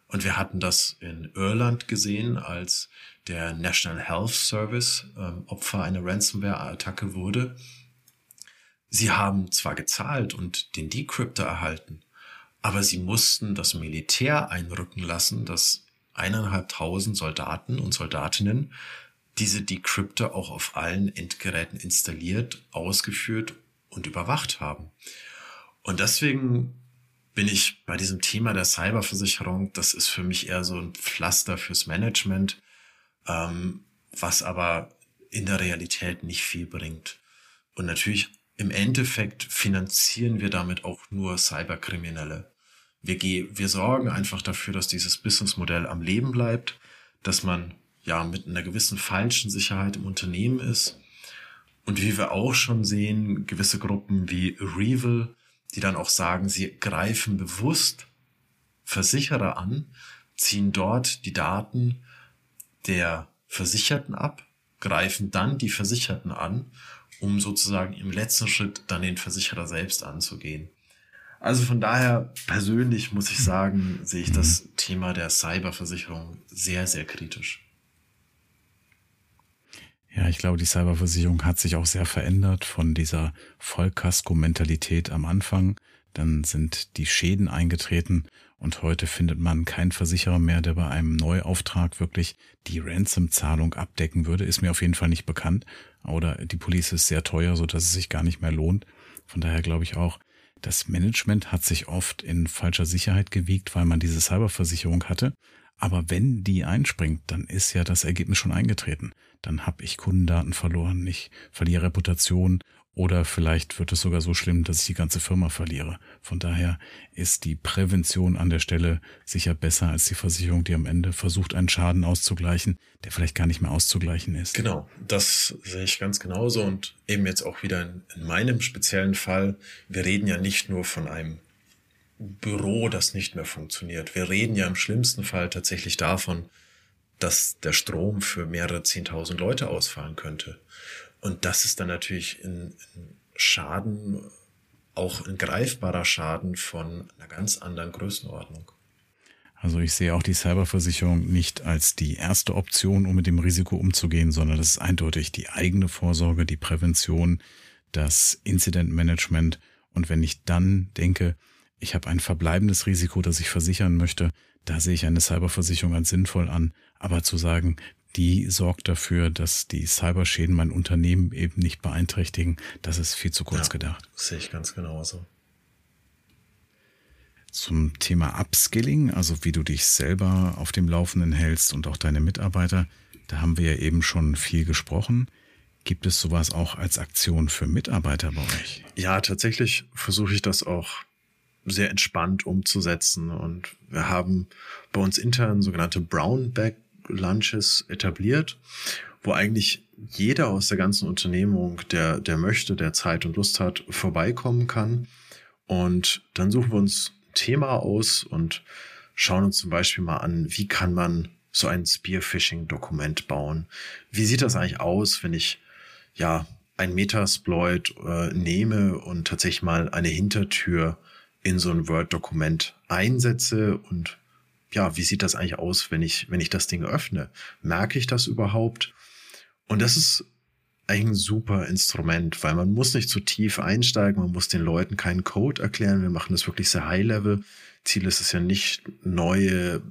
Und wir hatten das in Irland gesehen, als der National Health Service ähm, Opfer einer Ransomware-Attacke wurde. Sie haben zwar gezahlt und den Decryptor erhalten, aber sie mussten das Militär einrücken lassen, das eineinhalbtausend Soldaten und Soldatinnen diese Decryptor auch auf allen Endgeräten installiert, ausgeführt und überwacht haben. Und deswegen bin ich bei diesem Thema der Cyberversicherung, das ist für mich eher so ein Pflaster fürs Management, ähm, was aber in der Realität nicht viel bringt. Und natürlich im Endeffekt finanzieren wir damit auch nur Cyberkriminelle. Wir, wir sorgen einfach dafür, dass dieses Businessmodell am Leben bleibt, dass man ja mit einer gewissen falschen Sicherheit im Unternehmen ist. Und wie wir auch schon sehen, gewisse Gruppen wie Revel, die dann auch sagen, sie greifen bewusst Versicherer an, ziehen dort die Daten der Versicherten ab, greifen dann die Versicherten an, um sozusagen im letzten Schritt dann den Versicherer selbst anzugehen. Also von daher persönlich muss ich sagen, sehe ich das Thema der Cyberversicherung sehr, sehr kritisch. Ja, ich glaube, die Cyberversicherung hat sich auch sehr verändert von dieser Vollkasko-Mentalität am Anfang. Dann sind die Schäden eingetreten und heute findet man keinen Versicherer mehr, der bei einem Neuauftrag wirklich die Ransom-Zahlung abdecken würde. Ist mir auf jeden Fall nicht bekannt. Oder die Police ist sehr teuer, so dass es sich gar nicht mehr lohnt. Von daher glaube ich auch, das Management hat sich oft in falscher Sicherheit gewiegt, weil man diese Cyberversicherung hatte. Aber wenn die einspringt, dann ist ja das Ergebnis schon eingetreten. Dann habe ich Kundendaten verloren, ich verliere Reputation oder vielleicht wird es sogar so schlimm, dass ich die ganze Firma verliere. Von daher ist die Prävention an der Stelle sicher besser als die Versicherung, die am Ende versucht, einen Schaden auszugleichen, der vielleicht gar nicht mehr auszugleichen ist. Genau, das sehe ich ganz genauso und eben jetzt auch wieder in, in meinem speziellen Fall. Wir reden ja nicht nur von einem Büro, das nicht mehr funktioniert. Wir reden ja im schlimmsten Fall tatsächlich davon, dass der Strom für mehrere zehntausend Leute ausfallen könnte. Und das ist dann natürlich ein, Schaden, auch ein greifbarer Schaden von einer ganz anderen Größenordnung. Also ich sehe auch die Cyberversicherung nicht als die erste Option, um mit dem Risiko umzugehen, sondern das ist eindeutig die eigene Vorsorge, die Prävention, das Incident Management. Und wenn ich dann denke, ich habe ein verbleibendes Risiko, das ich versichern möchte, da sehe ich eine Cyberversicherung als sinnvoll an. Aber zu sagen, die sorgt dafür, dass die Cyberschäden mein Unternehmen eben nicht beeinträchtigen, das ist viel zu kurz ja, gedacht. Sehe ich ganz genauso. Zum Thema Upskilling, also wie du dich selber auf dem Laufenden hältst und auch deine Mitarbeiter, da haben wir ja eben schon viel gesprochen. Gibt es sowas auch als Aktion für Mitarbeiter bei euch? Ja, tatsächlich versuche ich das auch sehr entspannt umzusetzen. Und wir haben bei uns intern sogenannte Brown Bag Lunches etabliert, wo eigentlich jeder aus der ganzen Unternehmung, der, der möchte, der Zeit und Lust hat, vorbeikommen kann. Und dann suchen wir uns ein Thema aus und schauen uns zum Beispiel mal an, wie kann man so ein Spearfishing-Dokument bauen? Wie sieht das eigentlich aus, wenn ich ja ein Metasploit äh, nehme und tatsächlich mal eine Hintertür in so ein Word-Dokument einsetze und ja, wie sieht das eigentlich aus, wenn ich, wenn ich das Ding öffne? Merke ich das überhaupt? Und das ist eigentlich ein super Instrument, weil man muss nicht zu tief einsteigen, man muss den Leuten keinen Code erklären. Wir machen das wirklich sehr high level. Ziel ist es ja nicht, neue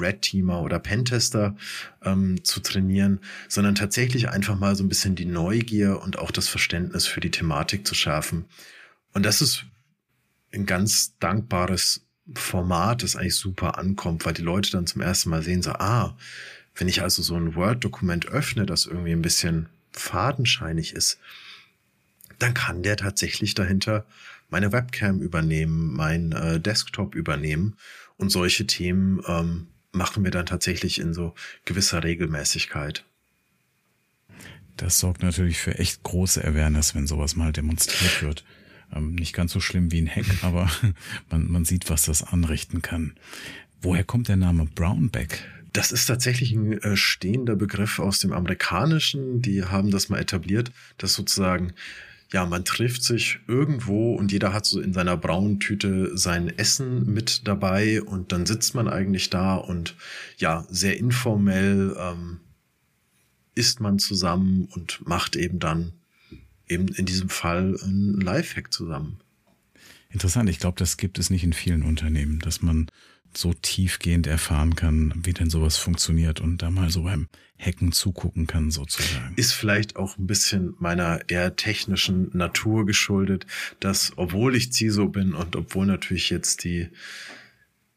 Red Teamer oder Pentester ähm, zu trainieren, sondern tatsächlich einfach mal so ein bisschen die Neugier und auch das Verständnis für die Thematik zu schärfen. Und das ist ein ganz dankbares Format, das eigentlich super ankommt, weil die Leute dann zum ersten Mal sehen, so, ah, wenn ich also so ein Word-Dokument öffne, das irgendwie ein bisschen fadenscheinig ist, dann kann der tatsächlich dahinter meine Webcam übernehmen, mein äh, Desktop übernehmen und solche Themen ähm, machen wir dann tatsächlich in so gewisser Regelmäßigkeit. Das sorgt natürlich für echt große Awareness, wenn sowas mal demonstriert wird. Ähm, nicht ganz so schlimm wie ein Hack, aber man, man sieht, was das anrichten kann. Woher kommt der Name Brownback? Das ist tatsächlich ein äh, stehender Begriff aus dem Amerikanischen. Die haben das mal etabliert, dass sozusagen, ja, man trifft sich irgendwo und jeder hat so in seiner braunen Tüte sein Essen mit dabei und dann sitzt man eigentlich da und ja, sehr informell ähm, isst man zusammen und macht eben dann eben in diesem Fall ein Lifehack zusammen. Interessant. Ich glaube, das gibt es nicht in vielen Unternehmen, dass man so tiefgehend erfahren kann, wie denn sowas funktioniert und da mal so beim Hacken zugucken kann, sozusagen. Ist vielleicht auch ein bisschen meiner eher technischen Natur geschuldet, dass obwohl ich CISO bin und obwohl natürlich jetzt die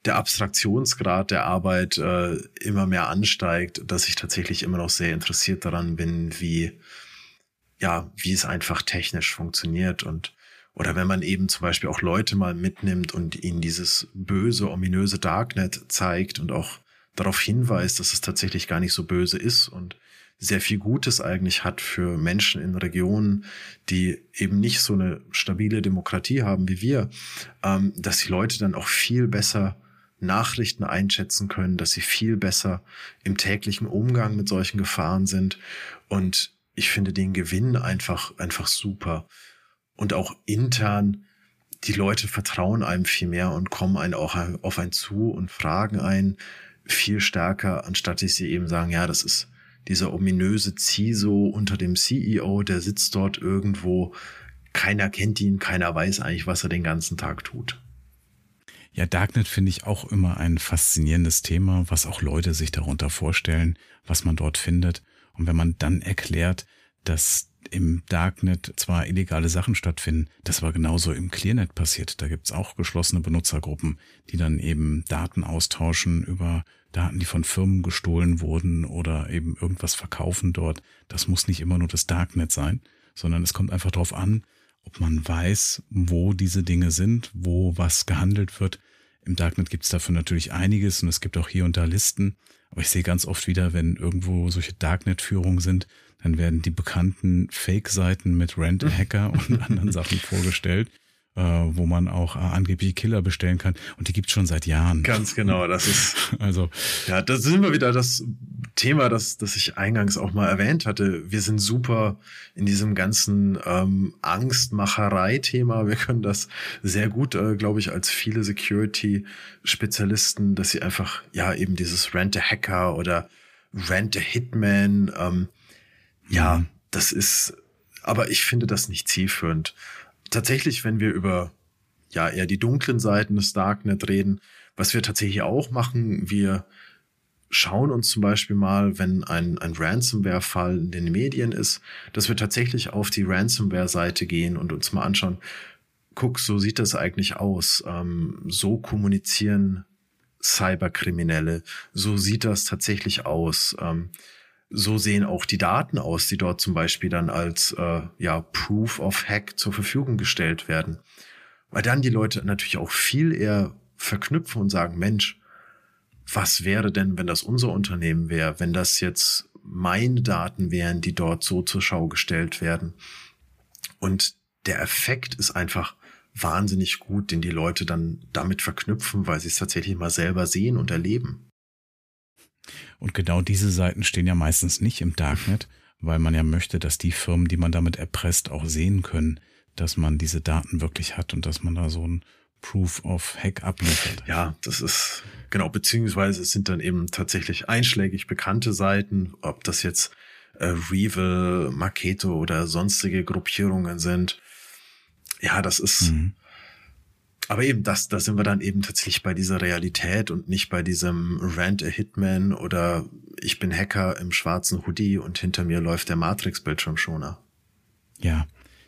der Abstraktionsgrad der Arbeit äh, immer mehr ansteigt, dass ich tatsächlich immer noch sehr interessiert daran bin, wie ja, wie es einfach technisch funktioniert und oder wenn man eben zum Beispiel auch Leute mal mitnimmt und ihnen dieses böse, ominöse Darknet zeigt und auch darauf hinweist, dass es tatsächlich gar nicht so böse ist und sehr viel Gutes eigentlich hat für Menschen in Regionen, die eben nicht so eine stabile Demokratie haben wie wir, ähm, dass die Leute dann auch viel besser Nachrichten einschätzen können, dass sie viel besser im täglichen Umgang mit solchen Gefahren sind. Und ich finde den Gewinn einfach, einfach super und auch intern, die Leute vertrauen einem viel mehr und kommen einen auch auf einen zu und fragen einen viel stärker, anstatt dass sie eben sagen, ja, das ist dieser ominöse CISO unter dem CEO, der sitzt dort irgendwo, keiner kennt ihn, keiner weiß eigentlich, was er den ganzen Tag tut. Ja, Darknet finde ich auch immer ein faszinierendes Thema, was auch Leute sich darunter vorstellen, was man dort findet. Und wenn man dann erklärt, dass im Darknet zwar illegale Sachen stattfinden, das war genauso im Clearnet passiert. Da gibt's auch geschlossene Benutzergruppen, die dann eben Daten austauschen über Daten, die von Firmen gestohlen wurden oder eben irgendwas verkaufen dort. Das muss nicht immer nur das Darknet sein, sondern es kommt einfach darauf an, ob man weiß, wo diese Dinge sind, wo was gehandelt wird. Im Darknet gibt's dafür natürlich einiges und es gibt auch hier und da Listen. Aber ich sehe ganz oft wieder, wenn irgendwo solche Darknet-Führungen sind, dann werden die bekannten Fake-Seiten mit Rent-Hacker und anderen Sachen vorgestellt, äh, wo man auch äh, angebliche Killer bestellen kann. Und die gibt's schon seit Jahren. Ganz genau, das ist. also. Ja, da sind wir wieder das Thema, das, das ich eingangs auch mal erwähnt hatte. Wir sind super in diesem ganzen ähm, Angstmacherei-Thema. Wir können das sehr gut, äh, glaube ich, als viele Security-Spezialisten, dass sie einfach, ja, eben dieses Rent-a-Hacker oder Rent-a-Hitman, ähm, ja, das ist, aber ich finde das nicht zielführend. Tatsächlich, wenn wir über ja eher die dunklen Seiten des Darknet reden, was wir tatsächlich auch machen, wir schauen uns zum Beispiel mal, wenn ein, ein Ransomware-Fall in den Medien ist, dass wir tatsächlich auf die Ransomware-Seite gehen und uns mal anschauen, guck, so sieht das eigentlich aus. Ähm, so kommunizieren Cyberkriminelle. So sieht das tatsächlich aus. Ähm, so sehen auch die Daten aus, die dort zum Beispiel dann als äh, ja, Proof of Hack zur Verfügung gestellt werden. Weil dann die Leute natürlich auch viel eher verknüpfen und sagen, Mensch, was wäre denn, wenn das unser Unternehmen wäre, wenn das jetzt meine Daten wären, die dort so zur Schau gestellt werden. Und der Effekt ist einfach wahnsinnig gut, den die Leute dann damit verknüpfen, weil sie es tatsächlich mal selber sehen und erleben. Und genau diese Seiten stehen ja meistens nicht im Darknet, weil man ja möchte, dass die Firmen, die man damit erpresst, auch sehen können, dass man diese Daten wirklich hat und dass man da so ein Proof of Hack abliefert. Ja, das ist genau, beziehungsweise es sind dann eben tatsächlich einschlägig bekannte Seiten, ob das jetzt äh, Revel, Maketo oder sonstige Gruppierungen sind. Ja, das ist, mhm. Aber eben das, da sind wir dann eben tatsächlich bei dieser Realität und nicht bei diesem Rant a Hitman oder ich bin Hacker im schwarzen Hoodie und hinter mir läuft der Matrix-Bildschirmschoner. Ja,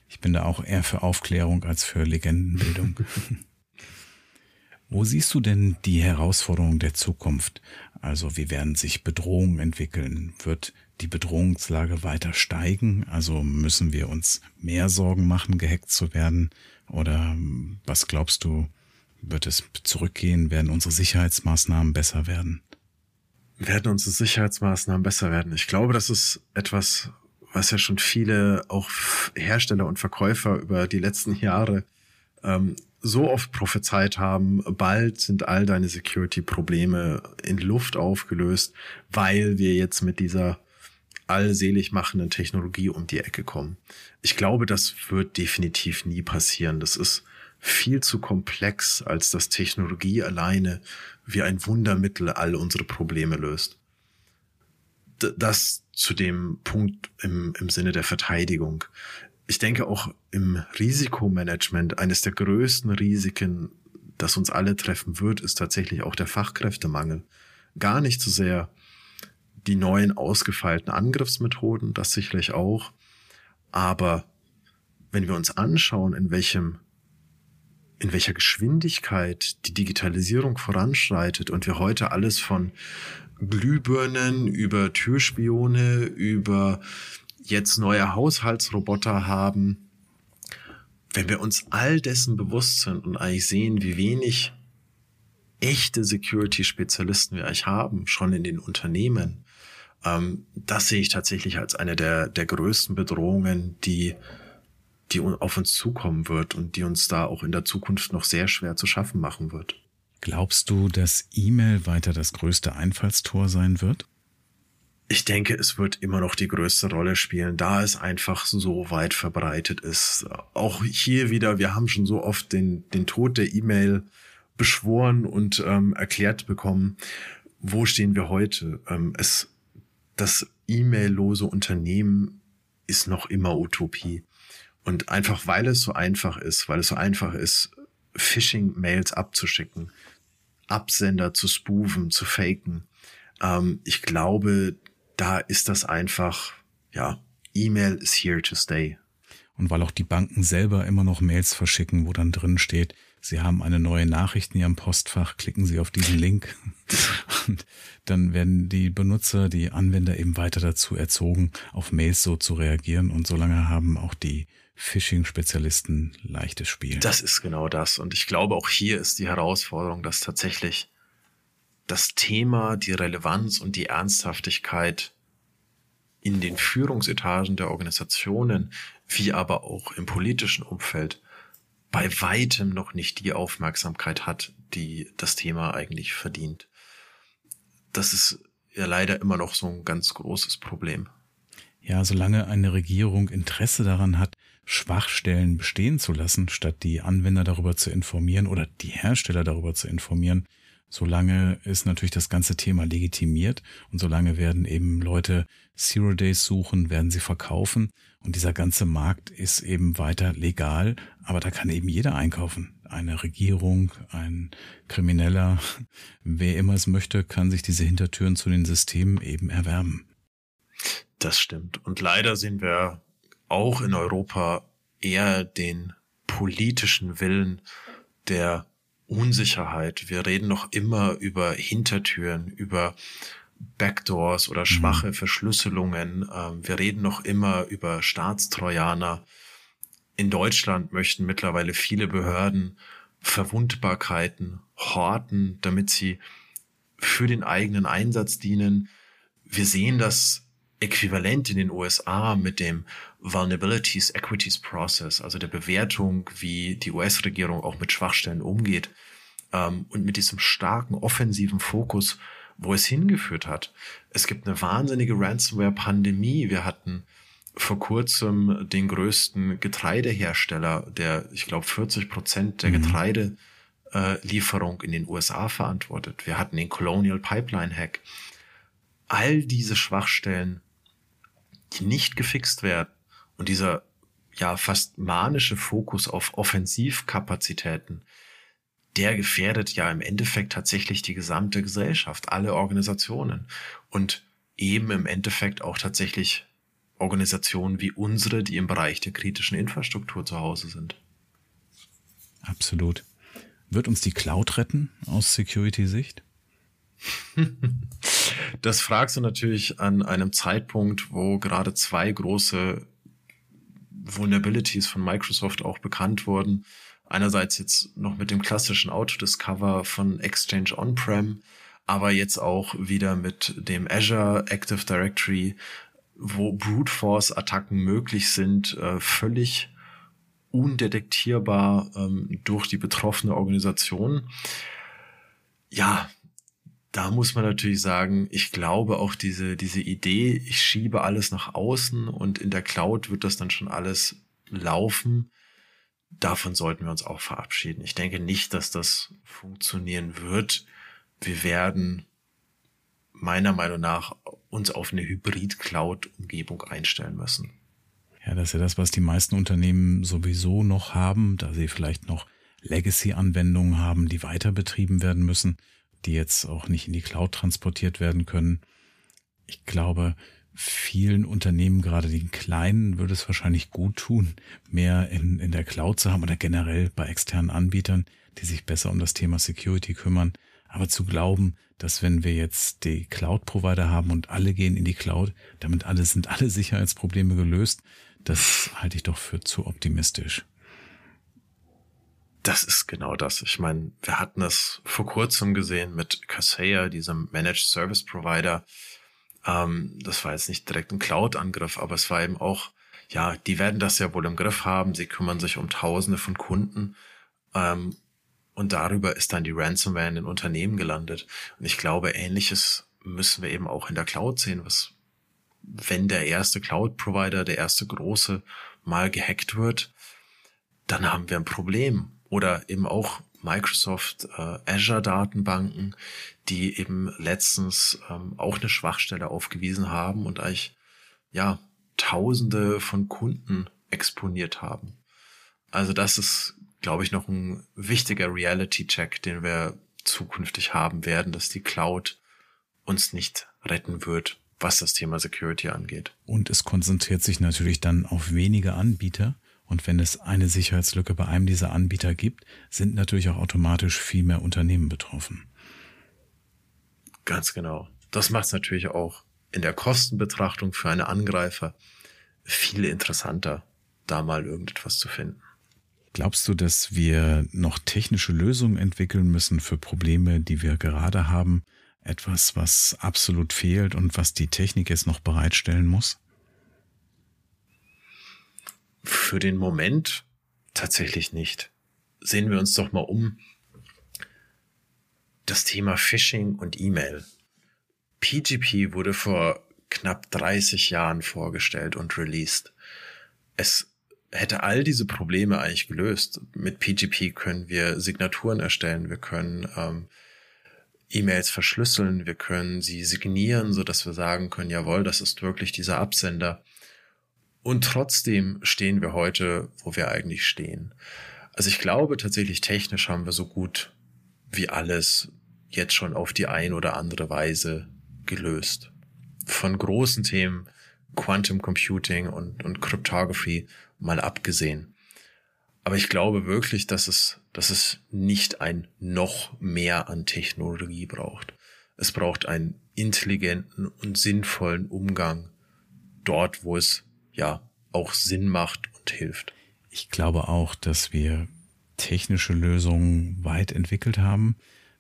ich bin da auch eher für Aufklärung als für Legendenbildung. Wo siehst du denn die Herausforderungen der Zukunft? Also wie werden sich Bedrohungen entwickeln? Wird die Bedrohungslage weiter steigen? Also müssen wir uns mehr Sorgen machen, gehackt zu werden? Oder was glaubst du, wird es zurückgehen? Werden unsere Sicherheitsmaßnahmen besser werden? Werden unsere Sicherheitsmaßnahmen besser werden? Ich glaube, das ist etwas, was ja schon viele auch Hersteller und Verkäufer über die letzten Jahre ähm, so oft prophezeit haben, bald sind all deine Security-Probleme in Luft aufgelöst, weil wir jetzt mit dieser allselig machenden Technologie um die Ecke kommen. Ich glaube, das wird definitiv nie passieren. Das ist viel zu komplex, als dass Technologie alleine wie ein Wundermittel all unsere Probleme löst. Das zu dem Punkt im, im Sinne der Verteidigung. Ich denke auch im Risikomanagement eines der größten Risiken, das uns alle treffen wird, ist tatsächlich auch der Fachkräftemangel. Gar nicht so sehr die neuen ausgefeilten Angriffsmethoden, das sicherlich auch. Aber wenn wir uns anschauen, in welchem in welcher Geschwindigkeit die Digitalisierung voranschreitet und wir heute alles von Glühbirnen über Türspione über jetzt neue Haushaltsroboter haben, wenn wir uns all dessen bewusst sind und eigentlich sehen, wie wenig echte Security-Spezialisten wir eigentlich haben, schon in den Unternehmen, das sehe ich tatsächlich als eine der, der größten Bedrohungen, die, die auf uns zukommen wird und die uns da auch in der Zukunft noch sehr schwer zu schaffen machen wird. Glaubst du, dass E-Mail weiter das größte Einfallstor sein wird? Ich denke, es wird immer noch die größte Rolle spielen, da es einfach so weit verbreitet ist. Auch hier wieder, wir haben schon so oft den, den Tod der E-Mail beschworen und ähm, erklärt bekommen. Wo stehen wir heute? Ähm, es, das E-Mail-lose Unternehmen ist noch immer Utopie. Und einfach weil es so einfach ist, weil es so einfach ist, Phishing-Mails abzuschicken, Absender zu spoofen, zu faken. Ähm, ich glaube, da ist das einfach, ja, E-Mail is here to stay. Und weil auch die Banken selber immer noch Mails verschicken, wo dann drin steht, Sie haben eine neue Nachricht in Ihrem Postfach, klicken Sie auf diesen Link. Und dann werden die Benutzer, die Anwender eben weiter dazu erzogen, auf Mails so zu reagieren. Und solange haben auch die Phishing-Spezialisten leichtes Spiel. Das ist genau das. Und ich glaube auch hier ist die Herausforderung, dass tatsächlich das Thema, die Relevanz und die Ernsthaftigkeit in den Führungsetagen der Organisationen, wie aber auch im politischen Umfeld, bei weitem noch nicht die Aufmerksamkeit hat, die das Thema eigentlich verdient. Das ist ja leider immer noch so ein ganz großes Problem. Ja, solange eine Regierung Interesse daran hat, Schwachstellen bestehen zu lassen, statt die Anwender darüber zu informieren oder die Hersteller darüber zu informieren, solange ist natürlich das ganze Thema legitimiert und solange werden eben Leute Zero Days suchen, werden sie verkaufen und dieser ganze Markt ist eben weiter legal, aber da kann eben jeder einkaufen. Eine Regierung, ein Krimineller, wer immer es möchte, kann sich diese Hintertüren zu den Systemen eben erwerben. Das stimmt. Und leider sehen wir auch in Europa eher den politischen Willen der Unsicherheit. Wir reden noch immer über Hintertüren, über Backdoors oder mhm. schwache mhm. Verschlüsselungen. Ähm, wir reden noch immer über Staatstrojaner. In Deutschland möchten mittlerweile viele Behörden Verwundbarkeiten horten, damit sie für den eigenen Einsatz dienen. Wir sehen das äquivalent in den USA mit dem Vulnerabilities Equities Process, also der Bewertung, wie die US-Regierung auch mit Schwachstellen umgeht ähm, und mit diesem starken offensiven Fokus, wo es hingeführt hat. Es gibt eine wahnsinnige Ransomware-Pandemie. Wir hatten vor kurzem den größten Getreidehersteller, der, ich glaube, 40 Prozent der mhm. Getreidelieferung in den USA verantwortet. Wir hatten den Colonial Pipeline Hack. All diese Schwachstellen, die nicht gefixt werden, und dieser ja fast manische Fokus auf Offensivkapazitäten, der gefährdet ja im Endeffekt tatsächlich die gesamte Gesellschaft, alle Organisationen und eben im Endeffekt auch tatsächlich Organisationen wie unsere, die im Bereich der kritischen Infrastruktur zu Hause sind. Absolut. Wird uns die Cloud retten aus Security-Sicht? Das fragst du natürlich an einem Zeitpunkt, wo gerade zwei große Vulnerabilities von Microsoft auch bekannt wurden. Einerseits jetzt noch mit dem klassischen Autodiscover von Exchange On-Prem, aber jetzt auch wieder mit dem Azure Active Directory, wo Brute Force Attacken möglich sind, äh, völlig undetektierbar ähm, durch die betroffene Organisation. Ja, da muss man natürlich sagen, ich glaube auch diese, diese Idee, ich schiebe alles nach außen und in der Cloud wird das dann schon alles laufen. Davon sollten wir uns auch verabschieden. Ich denke nicht, dass das funktionieren wird. Wir werden meiner Meinung nach uns auf eine Hybrid-Cloud-Umgebung einstellen müssen. Ja, das ist ja das, was die meisten Unternehmen sowieso noch haben, da sie vielleicht noch Legacy-Anwendungen haben, die weiter betrieben werden müssen, die jetzt auch nicht in die Cloud transportiert werden können. Ich glaube, vielen Unternehmen, gerade den kleinen, würde es wahrscheinlich gut tun, mehr in, in der Cloud zu haben oder generell bei externen Anbietern, die sich besser um das Thema Security kümmern. Aber zu glauben, dass wenn wir jetzt die Cloud-Provider haben und alle gehen in die Cloud, damit alle sind alle Sicherheitsprobleme gelöst, das halte ich doch für zu optimistisch. Das ist genau das. Ich meine, wir hatten das vor kurzem gesehen mit Kaseya, diesem Managed Service Provider, ähm, das war jetzt nicht direkt ein Cloud-Angriff, aber es war eben auch, ja, die werden das ja wohl im Griff haben. Sie kümmern sich um Tausende von Kunden. Ähm, und darüber ist dann die Ransomware in den Unternehmen gelandet. Und ich glaube, ähnliches müssen wir eben auch in der Cloud sehen, was, wenn der erste Cloud-Provider, der erste große mal gehackt wird, dann haben wir ein Problem. Oder eben auch Microsoft äh, Azure Datenbanken, die eben letztens ähm, auch eine Schwachstelle aufgewiesen haben und eigentlich ja Tausende von Kunden exponiert haben. Also das ist, glaube ich, noch ein wichtiger Reality-Check, den wir zukünftig haben werden, dass die Cloud uns nicht retten wird, was das Thema Security angeht. Und es konzentriert sich natürlich dann auf wenige Anbieter und wenn es eine Sicherheitslücke bei einem dieser Anbieter gibt, sind natürlich auch automatisch viel mehr Unternehmen betroffen. Ganz genau. Das macht es natürlich auch in der Kostenbetrachtung für eine Angreifer viel interessanter, da mal irgendetwas zu finden. Glaubst du, dass wir noch technische Lösungen entwickeln müssen für Probleme, die wir gerade haben? Etwas, was absolut fehlt und was die Technik jetzt noch bereitstellen muss? Für den Moment tatsächlich nicht. Sehen wir uns doch mal um. Das Thema Phishing und E-Mail. PGP wurde vor knapp 30 Jahren vorgestellt und released. Es hätte all diese Probleme eigentlich gelöst. Mit PGP können wir Signaturen erstellen, wir können ähm, E-Mails verschlüsseln, wir können sie signieren, so dass wir sagen können, jawohl, das ist wirklich dieser Absender. Und trotzdem stehen wir heute, wo wir eigentlich stehen. Also ich glaube tatsächlich technisch haben wir so gut wie alles jetzt schon auf die ein oder andere Weise gelöst. Von großen Themen Quantum Computing und, und Cryptography mal abgesehen. Aber ich glaube wirklich, dass es, dass es nicht ein noch mehr an Technologie braucht. Es braucht einen intelligenten und sinnvollen Umgang dort, wo es ja auch Sinn macht und hilft. Ich glaube auch, dass wir technische Lösungen weit entwickelt haben,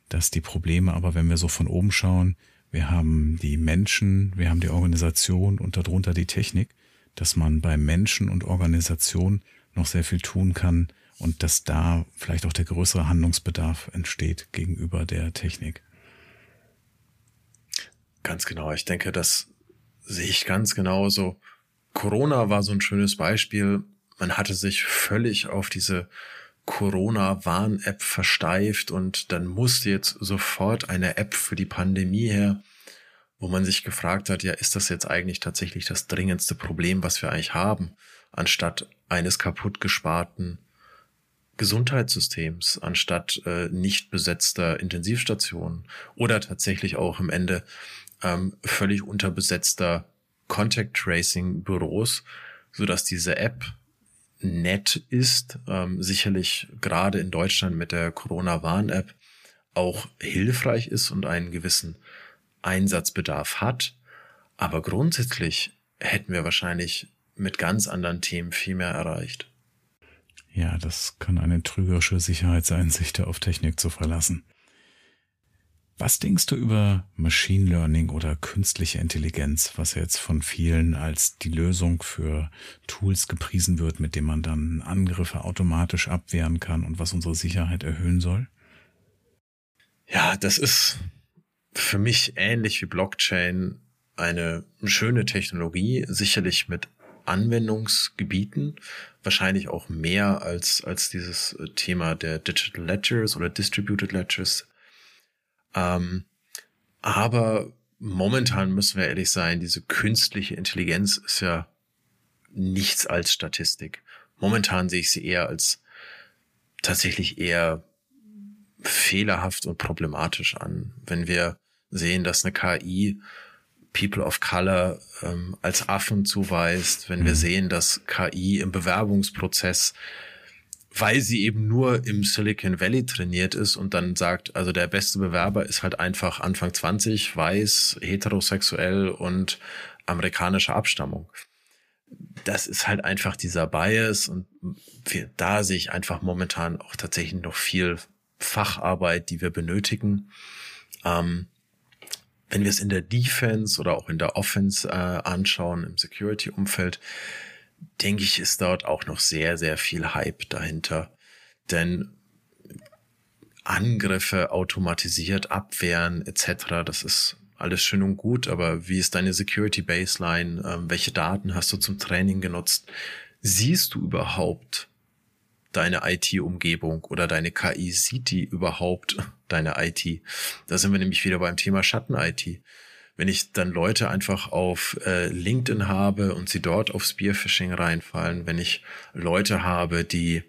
dass die Probleme aber, wenn wir so von oben schauen, wir haben die Menschen, wir haben die Organisation und darunter die Technik, dass man bei Menschen und Organisation noch sehr viel tun kann und dass da vielleicht auch der größere Handlungsbedarf entsteht gegenüber der Technik. Ganz genau. Ich denke, das sehe ich ganz genauso. Corona war so ein schönes Beispiel. Man hatte sich völlig auf diese Corona-Warn-App versteift und dann musste jetzt sofort eine App für die Pandemie her, wo man sich gefragt hat, ja, ist das jetzt eigentlich tatsächlich das dringendste Problem, was wir eigentlich haben, anstatt eines kaputtgesparten Gesundheitssystems, anstatt äh, nicht besetzter Intensivstationen oder tatsächlich auch im Ende ähm, völlig unterbesetzter Contact Tracing Büros, so dass diese App nett ist, ähm, sicherlich gerade in Deutschland mit der Corona-Warn-App auch hilfreich ist und einen gewissen Einsatzbedarf hat. Aber grundsätzlich hätten wir wahrscheinlich mit ganz anderen Themen viel mehr erreicht. Ja, das kann eine trügerische Sicherheit sein, sich da auf Technik zu verlassen. Was denkst du über Machine Learning oder künstliche Intelligenz, was jetzt von vielen als die Lösung für Tools gepriesen wird, mit dem man dann Angriffe automatisch abwehren kann und was unsere Sicherheit erhöhen soll? Ja, das ist für mich ähnlich wie Blockchain eine schöne Technologie, sicherlich mit Anwendungsgebieten, wahrscheinlich auch mehr als, als dieses Thema der Digital Ledgers oder Distributed Ledgers ähm, aber momentan müssen wir ehrlich sein, diese künstliche Intelligenz ist ja nichts als Statistik. Momentan sehe ich sie eher als tatsächlich eher fehlerhaft und problematisch an. Wenn wir sehen, dass eine KI People of Color ähm, als Affen zuweist, wenn mhm. wir sehen, dass KI im Bewerbungsprozess, weil sie eben nur im Silicon Valley trainiert ist und dann sagt, also der beste Bewerber ist halt einfach Anfang 20, weiß, heterosexuell und amerikanischer Abstammung. Das ist halt einfach dieser Bias und da sehe ich einfach momentan auch tatsächlich noch viel Facharbeit, die wir benötigen. Ähm, wenn wir es in der Defense oder auch in der Offense äh, anschauen, im Security-Umfeld, denke ich, ist dort auch noch sehr, sehr viel Hype dahinter. Denn Angriffe automatisiert abwehren etc., das ist alles schön und gut, aber wie ist deine Security Baseline? Ähm, welche Daten hast du zum Training genutzt? Siehst du überhaupt deine IT-Umgebung oder deine KI sieht die überhaupt deine IT? Da sind wir nämlich wieder beim Thema Schatten-IT. Wenn ich dann Leute einfach auf äh, LinkedIn habe und sie dort auf Spearphishing reinfallen, wenn ich Leute habe, die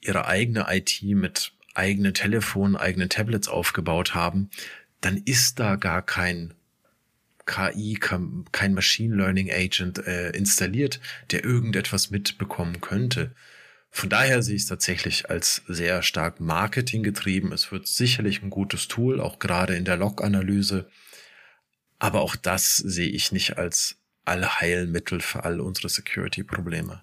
ihre eigene IT mit eigenen Telefonen, eigenen Tablets aufgebaut haben, dann ist da gar kein KI, kein Machine Learning Agent äh, installiert, der irgendetwas mitbekommen könnte. Von daher sehe ich es tatsächlich als sehr stark Marketing getrieben. Es wird sicherlich ein gutes Tool, auch gerade in der Log-Analyse. Aber auch das sehe ich nicht als Allheilmittel für all unsere Security-Probleme.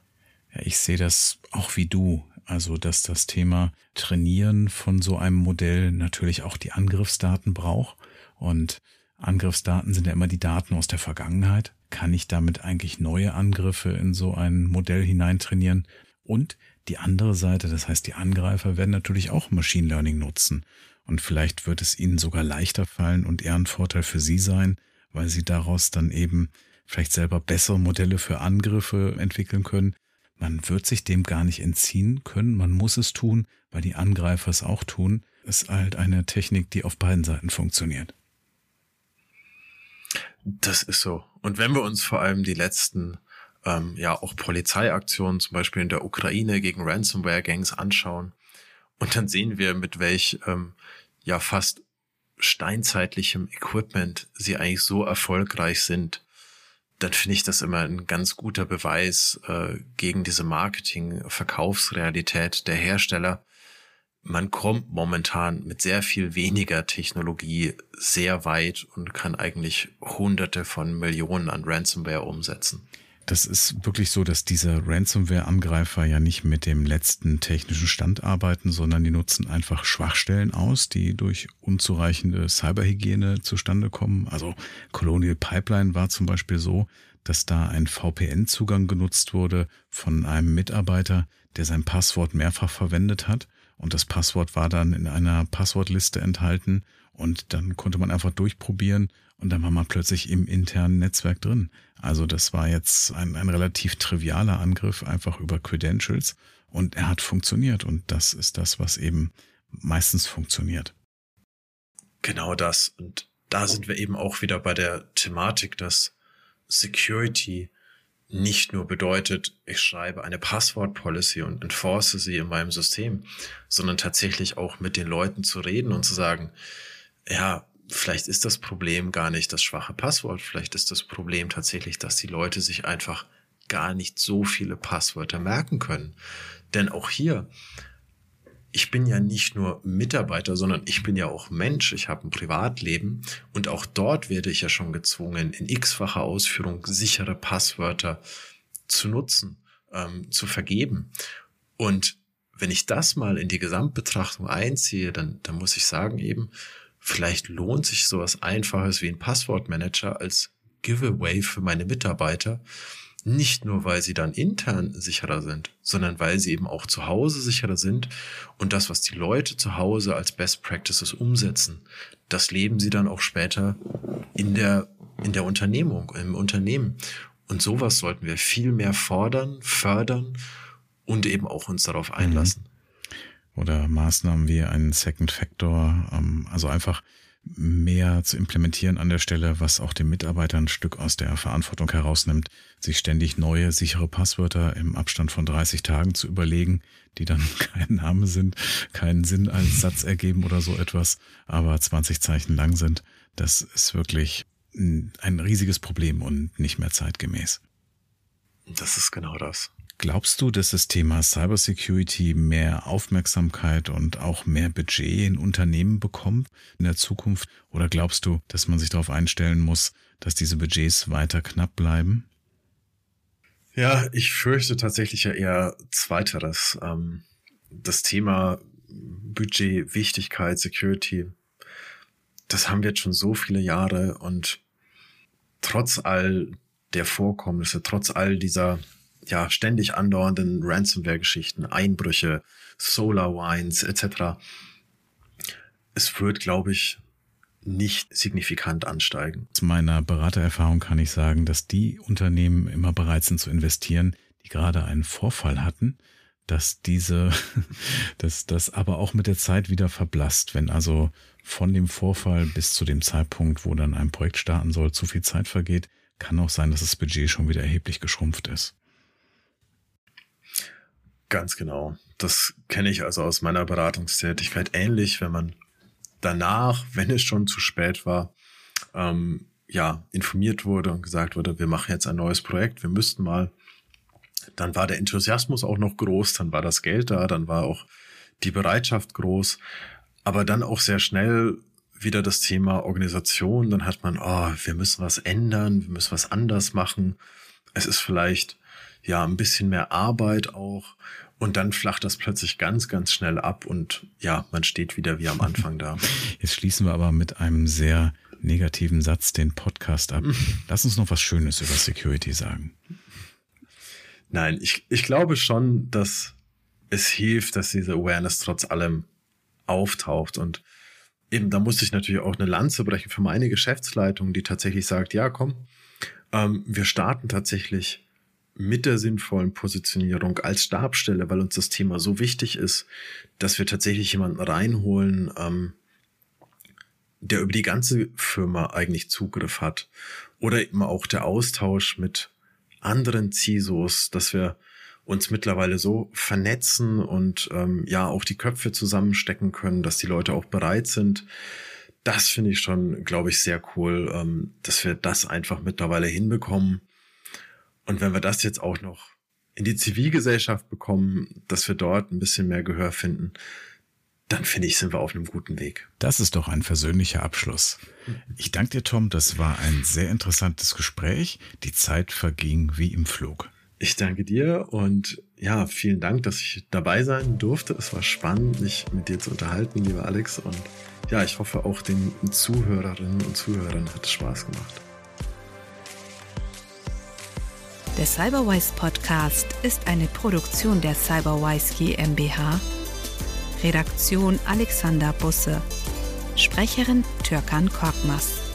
Ja, ich sehe das auch wie du. Also, dass das Thema Trainieren von so einem Modell natürlich auch die Angriffsdaten braucht. Und Angriffsdaten sind ja immer die Daten aus der Vergangenheit. Kann ich damit eigentlich neue Angriffe in so ein Modell hineintrainieren? Und die andere Seite, das heißt die Angreifer, werden natürlich auch Machine Learning nutzen. Und vielleicht wird es ihnen sogar leichter fallen und eher ein Vorteil für sie sein, weil sie daraus dann eben vielleicht selber bessere Modelle für Angriffe entwickeln können. Man wird sich dem gar nicht entziehen können. Man muss es tun, weil die Angreifer es auch tun. Es ist halt eine Technik, die auf beiden Seiten funktioniert. Das ist so. Und wenn wir uns vor allem die letzten ähm, ja auch Polizeiaktionen zum Beispiel in der Ukraine gegen Ransomware-Gangs anschauen. Und dann sehen wir, mit welch ähm, ja fast steinzeitlichem Equipment sie eigentlich so erfolgreich sind. Dann finde ich das immer ein ganz guter Beweis äh, gegen diese Marketing-Verkaufsrealität der Hersteller. Man kommt momentan mit sehr viel weniger Technologie sehr weit und kann eigentlich Hunderte von Millionen an Ransomware umsetzen das ist wirklich so, dass diese Ransomware-Angreifer ja nicht mit dem letzten technischen Stand arbeiten, sondern die nutzen einfach Schwachstellen aus, die durch unzureichende Cyberhygiene zustande kommen. Also Colonial Pipeline war zum Beispiel so, dass da ein VPN-Zugang genutzt wurde von einem Mitarbeiter, der sein Passwort mehrfach verwendet hat. Und das Passwort war dann in einer Passwortliste enthalten. Und dann konnte man einfach durchprobieren und dann war man plötzlich im internen Netzwerk drin. Also das war jetzt ein, ein relativ trivialer Angriff einfach über Credentials und er hat funktioniert und das ist das, was eben meistens funktioniert. Genau das. Und da sind wir eben auch wieder bei der Thematik, dass Security nicht nur bedeutet, ich schreibe eine Passwort-Policy und enforce sie in meinem System, sondern tatsächlich auch mit den Leuten zu reden und zu sagen, ja, vielleicht ist das Problem gar nicht das schwache Passwort, vielleicht ist das Problem tatsächlich, dass die Leute sich einfach gar nicht so viele Passwörter merken können. Denn auch hier, ich bin ja nicht nur Mitarbeiter, sondern ich bin ja auch Mensch, ich habe ein Privatleben und auch dort werde ich ja schon gezwungen, in x-facher Ausführung sichere Passwörter zu nutzen, ähm, zu vergeben. Und wenn ich das mal in die Gesamtbetrachtung einziehe, dann, dann muss ich sagen eben, Vielleicht lohnt sich sowas Einfaches wie ein Passwortmanager als Giveaway für meine Mitarbeiter. Nicht nur, weil sie dann intern sicherer sind, sondern weil sie eben auch zu Hause sicherer sind und das, was die Leute zu Hause als Best Practices umsetzen, das leben sie dann auch später in der, in der Unternehmung, im Unternehmen. Und sowas sollten wir viel mehr fordern, fördern und eben auch uns darauf einlassen. Mhm oder Maßnahmen wie einen Second Factor, ähm, also einfach mehr zu implementieren an der Stelle, was auch den Mitarbeitern ein Stück aus der Verantwortung herausnimmt, sich ständig neue sichere Passwörter im Abstand von 30 Tagen zu überlegen, die dann kein Name sind, keinen Sinn als Satz ergeben oder so etwas, aber 20 Zeichen lang sind. Das ist wirklich ein riesiges Problem und nicht mehr zeitgemäß. Das ist genau das. Glaubst du, dass das Thema Cybersecurity mehr Aufmerksamkeit und auch mehr Budget in Unternehmen bekommt in der Zukunft? Oder glaubst du, dass man sich darauf einstellen muss, dass diese Budgets weiter knapp bleiben? Ja, ich fürchte tatsächlich ja eher zweiteres. Ähm, das Thema Budget, Wichtigkeit, Security, das haben wir jetzt schon so viele Jahre und trotz all der Vorkommnisse, trotz all dieser ja ständig andauernden Ransomware-Geschichten, Einbrüche, Solar Wines etc. Es wird, glaube ich, nicht signifikant ansteigen. Aus meiner Beratererfahrung kann ich sagen, dass die Unternehmen immer bereit sind zu investieren, die gerade einen Vorfall hatten, dass diese, dass das aber auch mit der Zeit wieder verblasst. Wenn also von dem Vorfall bis zu dem Zeitpunkt, wo dann ein Projekt starten soll, zu viel Zeit vergeht, kann auch sein, dass das Budget schon wieder erheblich geschrumpft ist. Ganz genau. Das kenne ich also aus meiner Beratungstätigkeit ähnlich, wenn man danach, wenn es schon zu spät war, ähm, ja, informiert wurde und gesagt wurde, wir machen jetzt ein neues Projekt, wir müssten mal. Dann war der Enthusiasmus auch noch groß, dann war das Geld da, dann war auch die Bereitschaft groß, aber dann auch sehr schnell wieder das Thema Organisation, dann hat man, oh, wir müssen was ändern, wir müssen was anders machen. Es ist vielleicht ja ein bisschen mehr Arbeit auch und dann flacht das plötzlich ganz, ganz schnell ab und ja, man steht wieder wie am Anfang da. Jetzt schließen wir aber mit einem sehr negativen Satz den Podcast ab. Lass uns noch was Schönes über Security sagen. Nein, ich, ich glaube schon, dass es hilft, dass diese Awareness trotz allem auftaucht und eben, da musste ich natürlich auch eine Lanze brechen für meine Geschäftsleitung, die tatsächlich sagt, ja, komm, ähm, wir starten tatsächlich mit der sinnvollen Positionierung als Stabstelle, weil uns das Thema so wichtig ist, dass wir tatsächlich jemanden reinholen, ähm, der über die ganze Firma eigentlich Zugriff hat. Oder eben auch der Austausch mit anderen CISOs, dass wir uns mittlerweile so vernetzen und ähm, ja auch die Köpfe zusammenstecken können, dass die Leute auch bereit sind. Das finde ich schon, glaube ich, sehr cool, ähm, dass wir das einfach mittlerweile hinbekommen. Und wenn wir das jetzt auch noch in die Zivilgesellschaft bekommen, dass wir dort ein bisschen mehr Gehör finden, dann finde ich, sind wir auf einem guten Weg. Das ist doch ein versöhnlicher Abschluss. Ich danke dir, Tom. Das war ein sehr interessantes Gespräch. Die Zeit verging wie im Flug. Ich danke dir und ja, vielen Dank, dass ich dabei sein durfte. Es war spannend, mich mit dir zu unterhalten, lieber Alex. Und ja, ich hoffe auch den Zuhörerinnen und Zuhörern hat es Spaß gemacht. Der Cyberwise Podcast ist eine Produktion der Cyberwise GmbH. Redaktion Alexander Busse. Sprecherin Türkan Korkmaz.